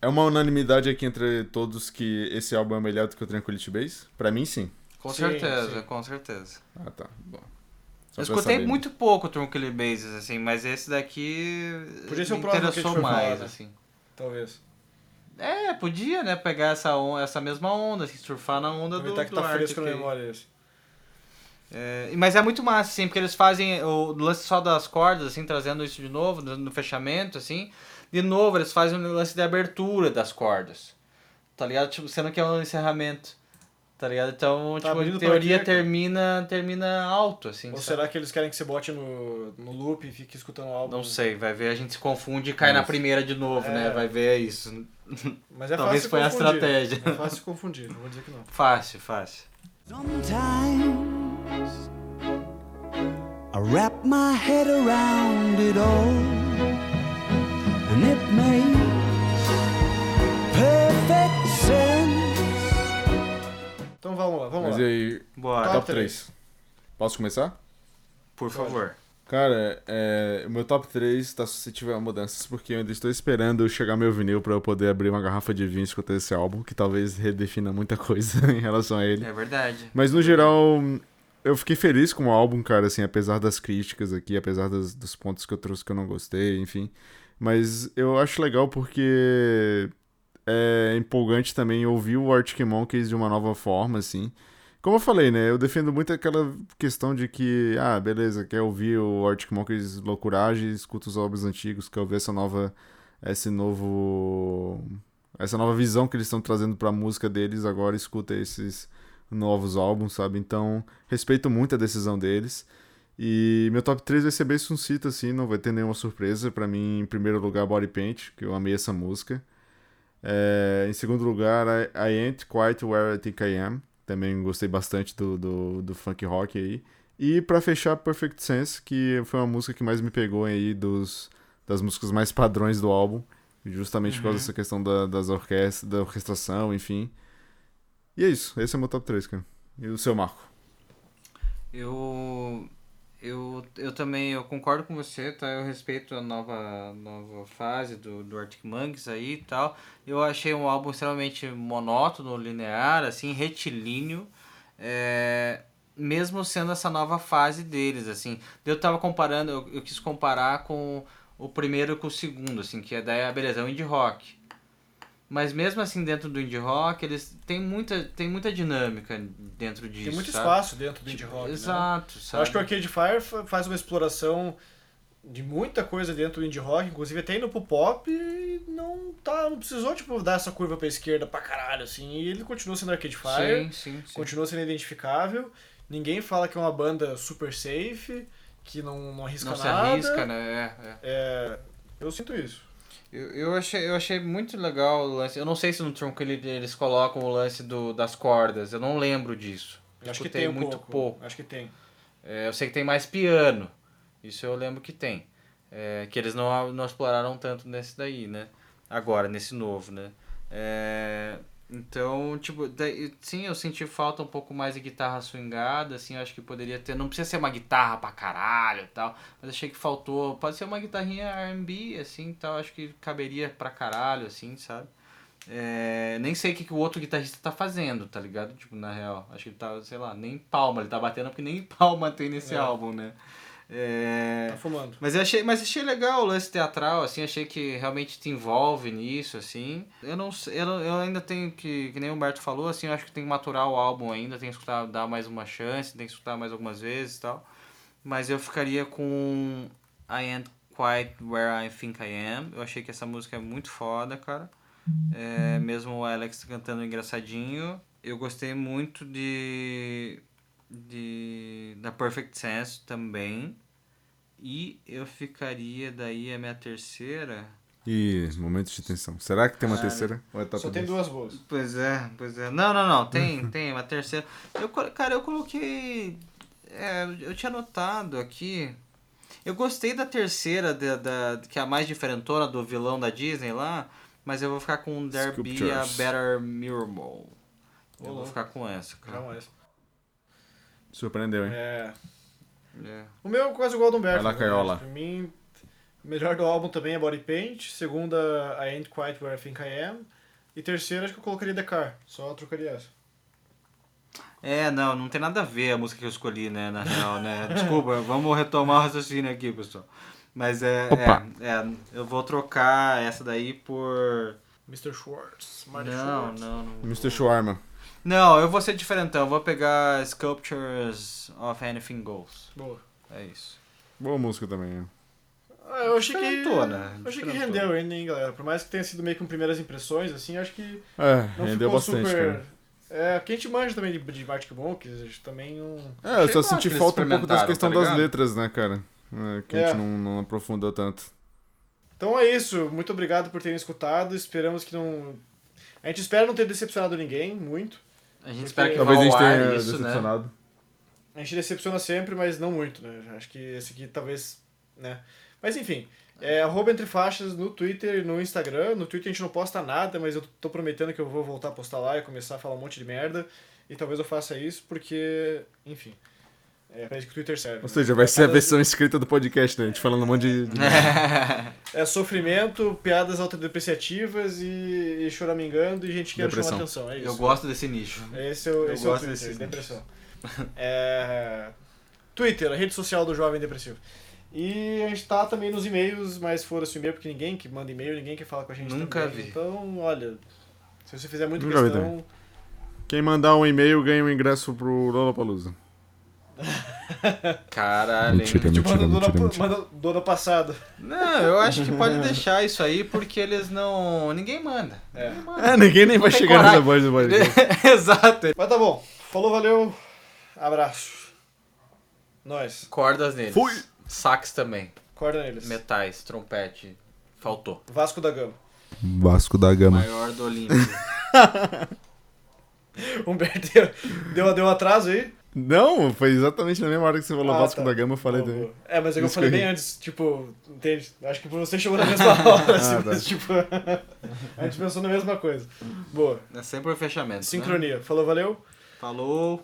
É uma unanimidade aqui entre todos que esse álbum é melhor do que o Tranquility Base? Pra mim, sim. Com Sim, certeza, sim. com certeza. Ah, tá. Bom. Só eu escutei saber. muito pouco Trunkly Bases, assim, mas esse daqui Podia ser o me que interessou for falar, mais, né? assim. Talvez. É, podia, né, pegar essa, on- essa mesma onda, assim, surfar na onda do, Aproveitar que do tá Arctic fresco na memória esse. É, mas é muito massa, assim, porque eles fazem o lance só das cordas, assim, trazendo isso de novo, no, no fechamento, assim. De novo, eles fazem o lance de abertura das cordas. Tá ligado? Tipo, sendo que é um encerramento. Tá ligado? Então, Tá tipo, pra teoria termina, termina alto, assim. Ou sabe? será que eles querem que você bote no, no loop e fique escutando o álbum? Não sei, vai ver, a gente se confunde e cai na primeira de novo, É. né? Vai ver isso. Mas é Talvez fácil foi a confundir. estratégia. É fácil se confundir, não vou dizer que não. Fácil, fácil. Sometimes I wrap my head around it all, and it makes perfect sense. Então vamos lá, vamos Mas lá. aí, Bora, Top top 3. Posso começar? por favor. Cara, é, o meu top 3 tá suscetível a mudanças porque eu ainda estou esperando chegar meu vinil pra eu poder abrir uma garrafa de vinho e escutar esse álbum, que talvez redefina muita coisa em relação a ele. É verdade. Mas no geral, eu fiquei feliz com o álbum, cara, assim, apesar das críticas aqui, apesar das- dos pontos que eu trouxe que eu não gostei, enfim. Mas eu acho legal porque é empolgante também ouvir o Arctic Monkeys de uma nova forma, assim. Como eu falei, né, eu defendo muito aquela questão de que, ah, beleza, quer ouvir o Arctic Monkeys loucuragem, escuta os álbuns antigos, quer ouvir essa nova, esse novo, essa nova visão que eles estão trazendo pra música deles, agora escuta esses novos álbuns, sabe? Então, respeito muito a decisão deles. E meu top 3 vai ser bem sucinto, assim, não vai ter nenhuma surpresa. Pra mim, em primeiro lugar, Body Paint, que eu amei essa música. É, em segundo lugar, I, I Ain't Quite Where I Think I Am. Também gostei bastante do, do, do funk rock aí. E pra fechar, Perfect Sense, que foi uma música que mais me pegou aí dos, das músicas mais padrões do álbum. Justamente por causa dessa questão da, das orquestras, da orquestração, enfim. E é isso, esse é meu top 3, cara. E o seu Marco? Eu, eu, eu também eu concordo com você, tá? Eu respeito a nova, nova fase do, do Arctic Monkeys aí e tal. Eu achei um álbum extremamente monótono, linear, assim, retilíneo. É, mesmo sendo essa nova fase deles, assim. Eu tava comparando, eu, eu quis comparar com o primeiro com o segundo, assim, que é ah, beleza, é o indie rock. Mas mesmo assim, dentro do indie rock, eles têm muita, tem muita dinâmica dentro disso. Tem muito sabe? espaço dentro do indie rock, né? Exato, Eu acho que o Arcade Fire fa- faz uma exploração de muita coisa dentro do indie rock, inclusive até indo pro pop não tá, não precisou tipo dar essa curva pra esquerda pra caralho assim, e ele continua sendo Arcade Fire, Sim, sim, sim. continua sendo identificável. Ninguém fala que é uma banda super safe, que não, não arrisca Não se nada. arrisca, né? É, é. É, eu sinto isso. Eu, eu, achei, eu achei muito legal o lance. Eu não sei se no Tronco ele- eles colocam o lance do, das cordas. Eu não lembro disso. Eu Acho que tem um muito pouco. pouco. Acho que tem. É, eu sei que tem mais piano. Isso eu lembro que tem. É, que eles não, não exploraram tanto nesse daí, né? Agora, nesse novo, né? É, então, tipo, daí- sim, eu senti falta um pouco mais de guitarra swingada, assim, acho que poderia ter. Não precisa ser uma guitarra pra caralho e tal, mas achei que faltou. Pode ser uma guitarrinha RB, assim, tal, acho que caberia pra caralho, assim, sabe? É, nem sei o que, que o outro guitarrista tá fazendo, tá ligado? Tipo, na real. Acho que ele tá, sei lá, nem palma, ele tá batendo porque nem palma tem nesse É. álbum, né? É, Tá fumando. mas eu achei, mas achei legal o lance teatral, assim, achei que realmente te envolve nisso, assim. Eu não sei, eu, eu ainda tenho que, que nem o Humberto falou, assim, eu acho que tem que maturar o álbum ainda, tem que escutar, dar mais uma chance, tem que escutar mais algumas vezes e tal. Mas eu ficaria com I Ain't Quite Where I Think I Am. Eu achei que essa música é muito foda, cara. É, mesmo o Alex cantando engraçadinho. Eu gostei muito de, de da Perfect Sense também. E eu ficaria daí a minha terceira. Ih, momentos de tensão. Será que tem uma Caralho. terceira? Ou é top Só tem 10? duas boas. Pois é, pois é. Não, não, não. Tem, tem uma terceira. Eu, cara, eu coloquei. é, eu tinha notado aqui. Eu gostei da terceira, da, da, que é a mais diferentona do vilão da Disney lá. Mas eu vou ficar com There Be a. Better Miracle. Eu vou ficar com essa, cara. Jamais. Surpreendeu, hein? É. É. O meu é quase igual ao do Humberto. Vai lá, verdade. Caiola. Pra mim, o melhor do álbum também é Body Paint. Segunda, I Ain't Quite Where I Think I Am. E terceira, acho que eu colocaria The Car. Só trocaria essa. É, não, não tem nada a ver a música que eu escolhi, né, na real, né? Desculpa, vamos retomar o raciocínio aqui, pessoal. Mas é, é, é, eu vou trocar essa daí por... Mr. Schwartz. Marty Não, Schwartz. não, não. Mr. Shawarma. Não, eu vou ser diferentão. Eu vou pegar Sculptures of Anything Goes. Boa. É isso. Boa música também, né? Ah, eu achei que. Diferentona, Eu achei que rendeu ainda, hein, galera. Por mais que tenha sido meio com primeiras impressões, assim, acho que É, não rendeu ficou bastante, super. cara. É, quem te manja também de, de Arctic Monkeys, também não. É, eu só senti falta um pouco das questões tá das letras, né, cara? É, que a É. gente não, não aprofundou tanto. Então é isso. Muito obrigado por terem escutado. Esperamos que não. A gente espera não ter decepcionado ninguém, muito. A gente espera que Talvez vá a gente tenha isso, né? decepcionado. A gente decepciona sempre, mas não muito, né? Acho que esse aqui talvez, né? Mas enfim, é arroba entre faixas no Twitter e no Instagram. No Twitter a gente não posta nada, mas eu tô prometendo que eu vou voltar a postar lá e começar a falar um monte de merda. E talvez eu faça isso porque, enfim, é pra isso que o Twitter serve. Ou seja, vai ser a versão escrita do podcast, né? A gente falando um monte de... de- É sofrimento, piadas autodepreciativas e, e choramingando e gente querendo Depressão. chamar atenção. É isso. Eu gosto desse nicho. Esse é o, Eu esse é o gosto Twitter, desse depressão. É... Twitter, a rede social do jovem depressivo. E a gente tá também nos e-mails, mas foda-se o e-mail, porque ninguém que manda e-mail, ninguém quer falar com a gente Nunca também. vi. Então, olha, se você fizer muita Nunca vi questão... Quem mandar um e-mail ganha um ingresso pro Lollapalooza. Caralho. hein? Mentira. Tipo, manda do mentira, ano- mentira. do ano passado. Não, eu acho que pode deixar isso aí porque eles não. Ninguém manda. É. Ninguém manda. É, ninguém nem vai tem chegar nessa voz do podcast. Exato. Mas tá bom. Falou, valeu. Abraço. Nós. Cordas neles. Fui. Sax também. Corda neles. Metais, trompete. Faltou. Vasco da Gama. Vasco da Gama. Maior do Olímpio. Humberto deu, deu, deu um atraso aí. Não, foi exatamente na mesma hora que você falou Ah, Vasco tá. da Gama, eu falei também. É, mas é que eu falei bem antes, tipo, entende? Acho que você chegou na mesma hora, assim, Ah, tá. mas tipo, a gente pensou na mesma coisa. Boa. É sempre o fechamento. né? Sincronia. Falou, valeu. Falou.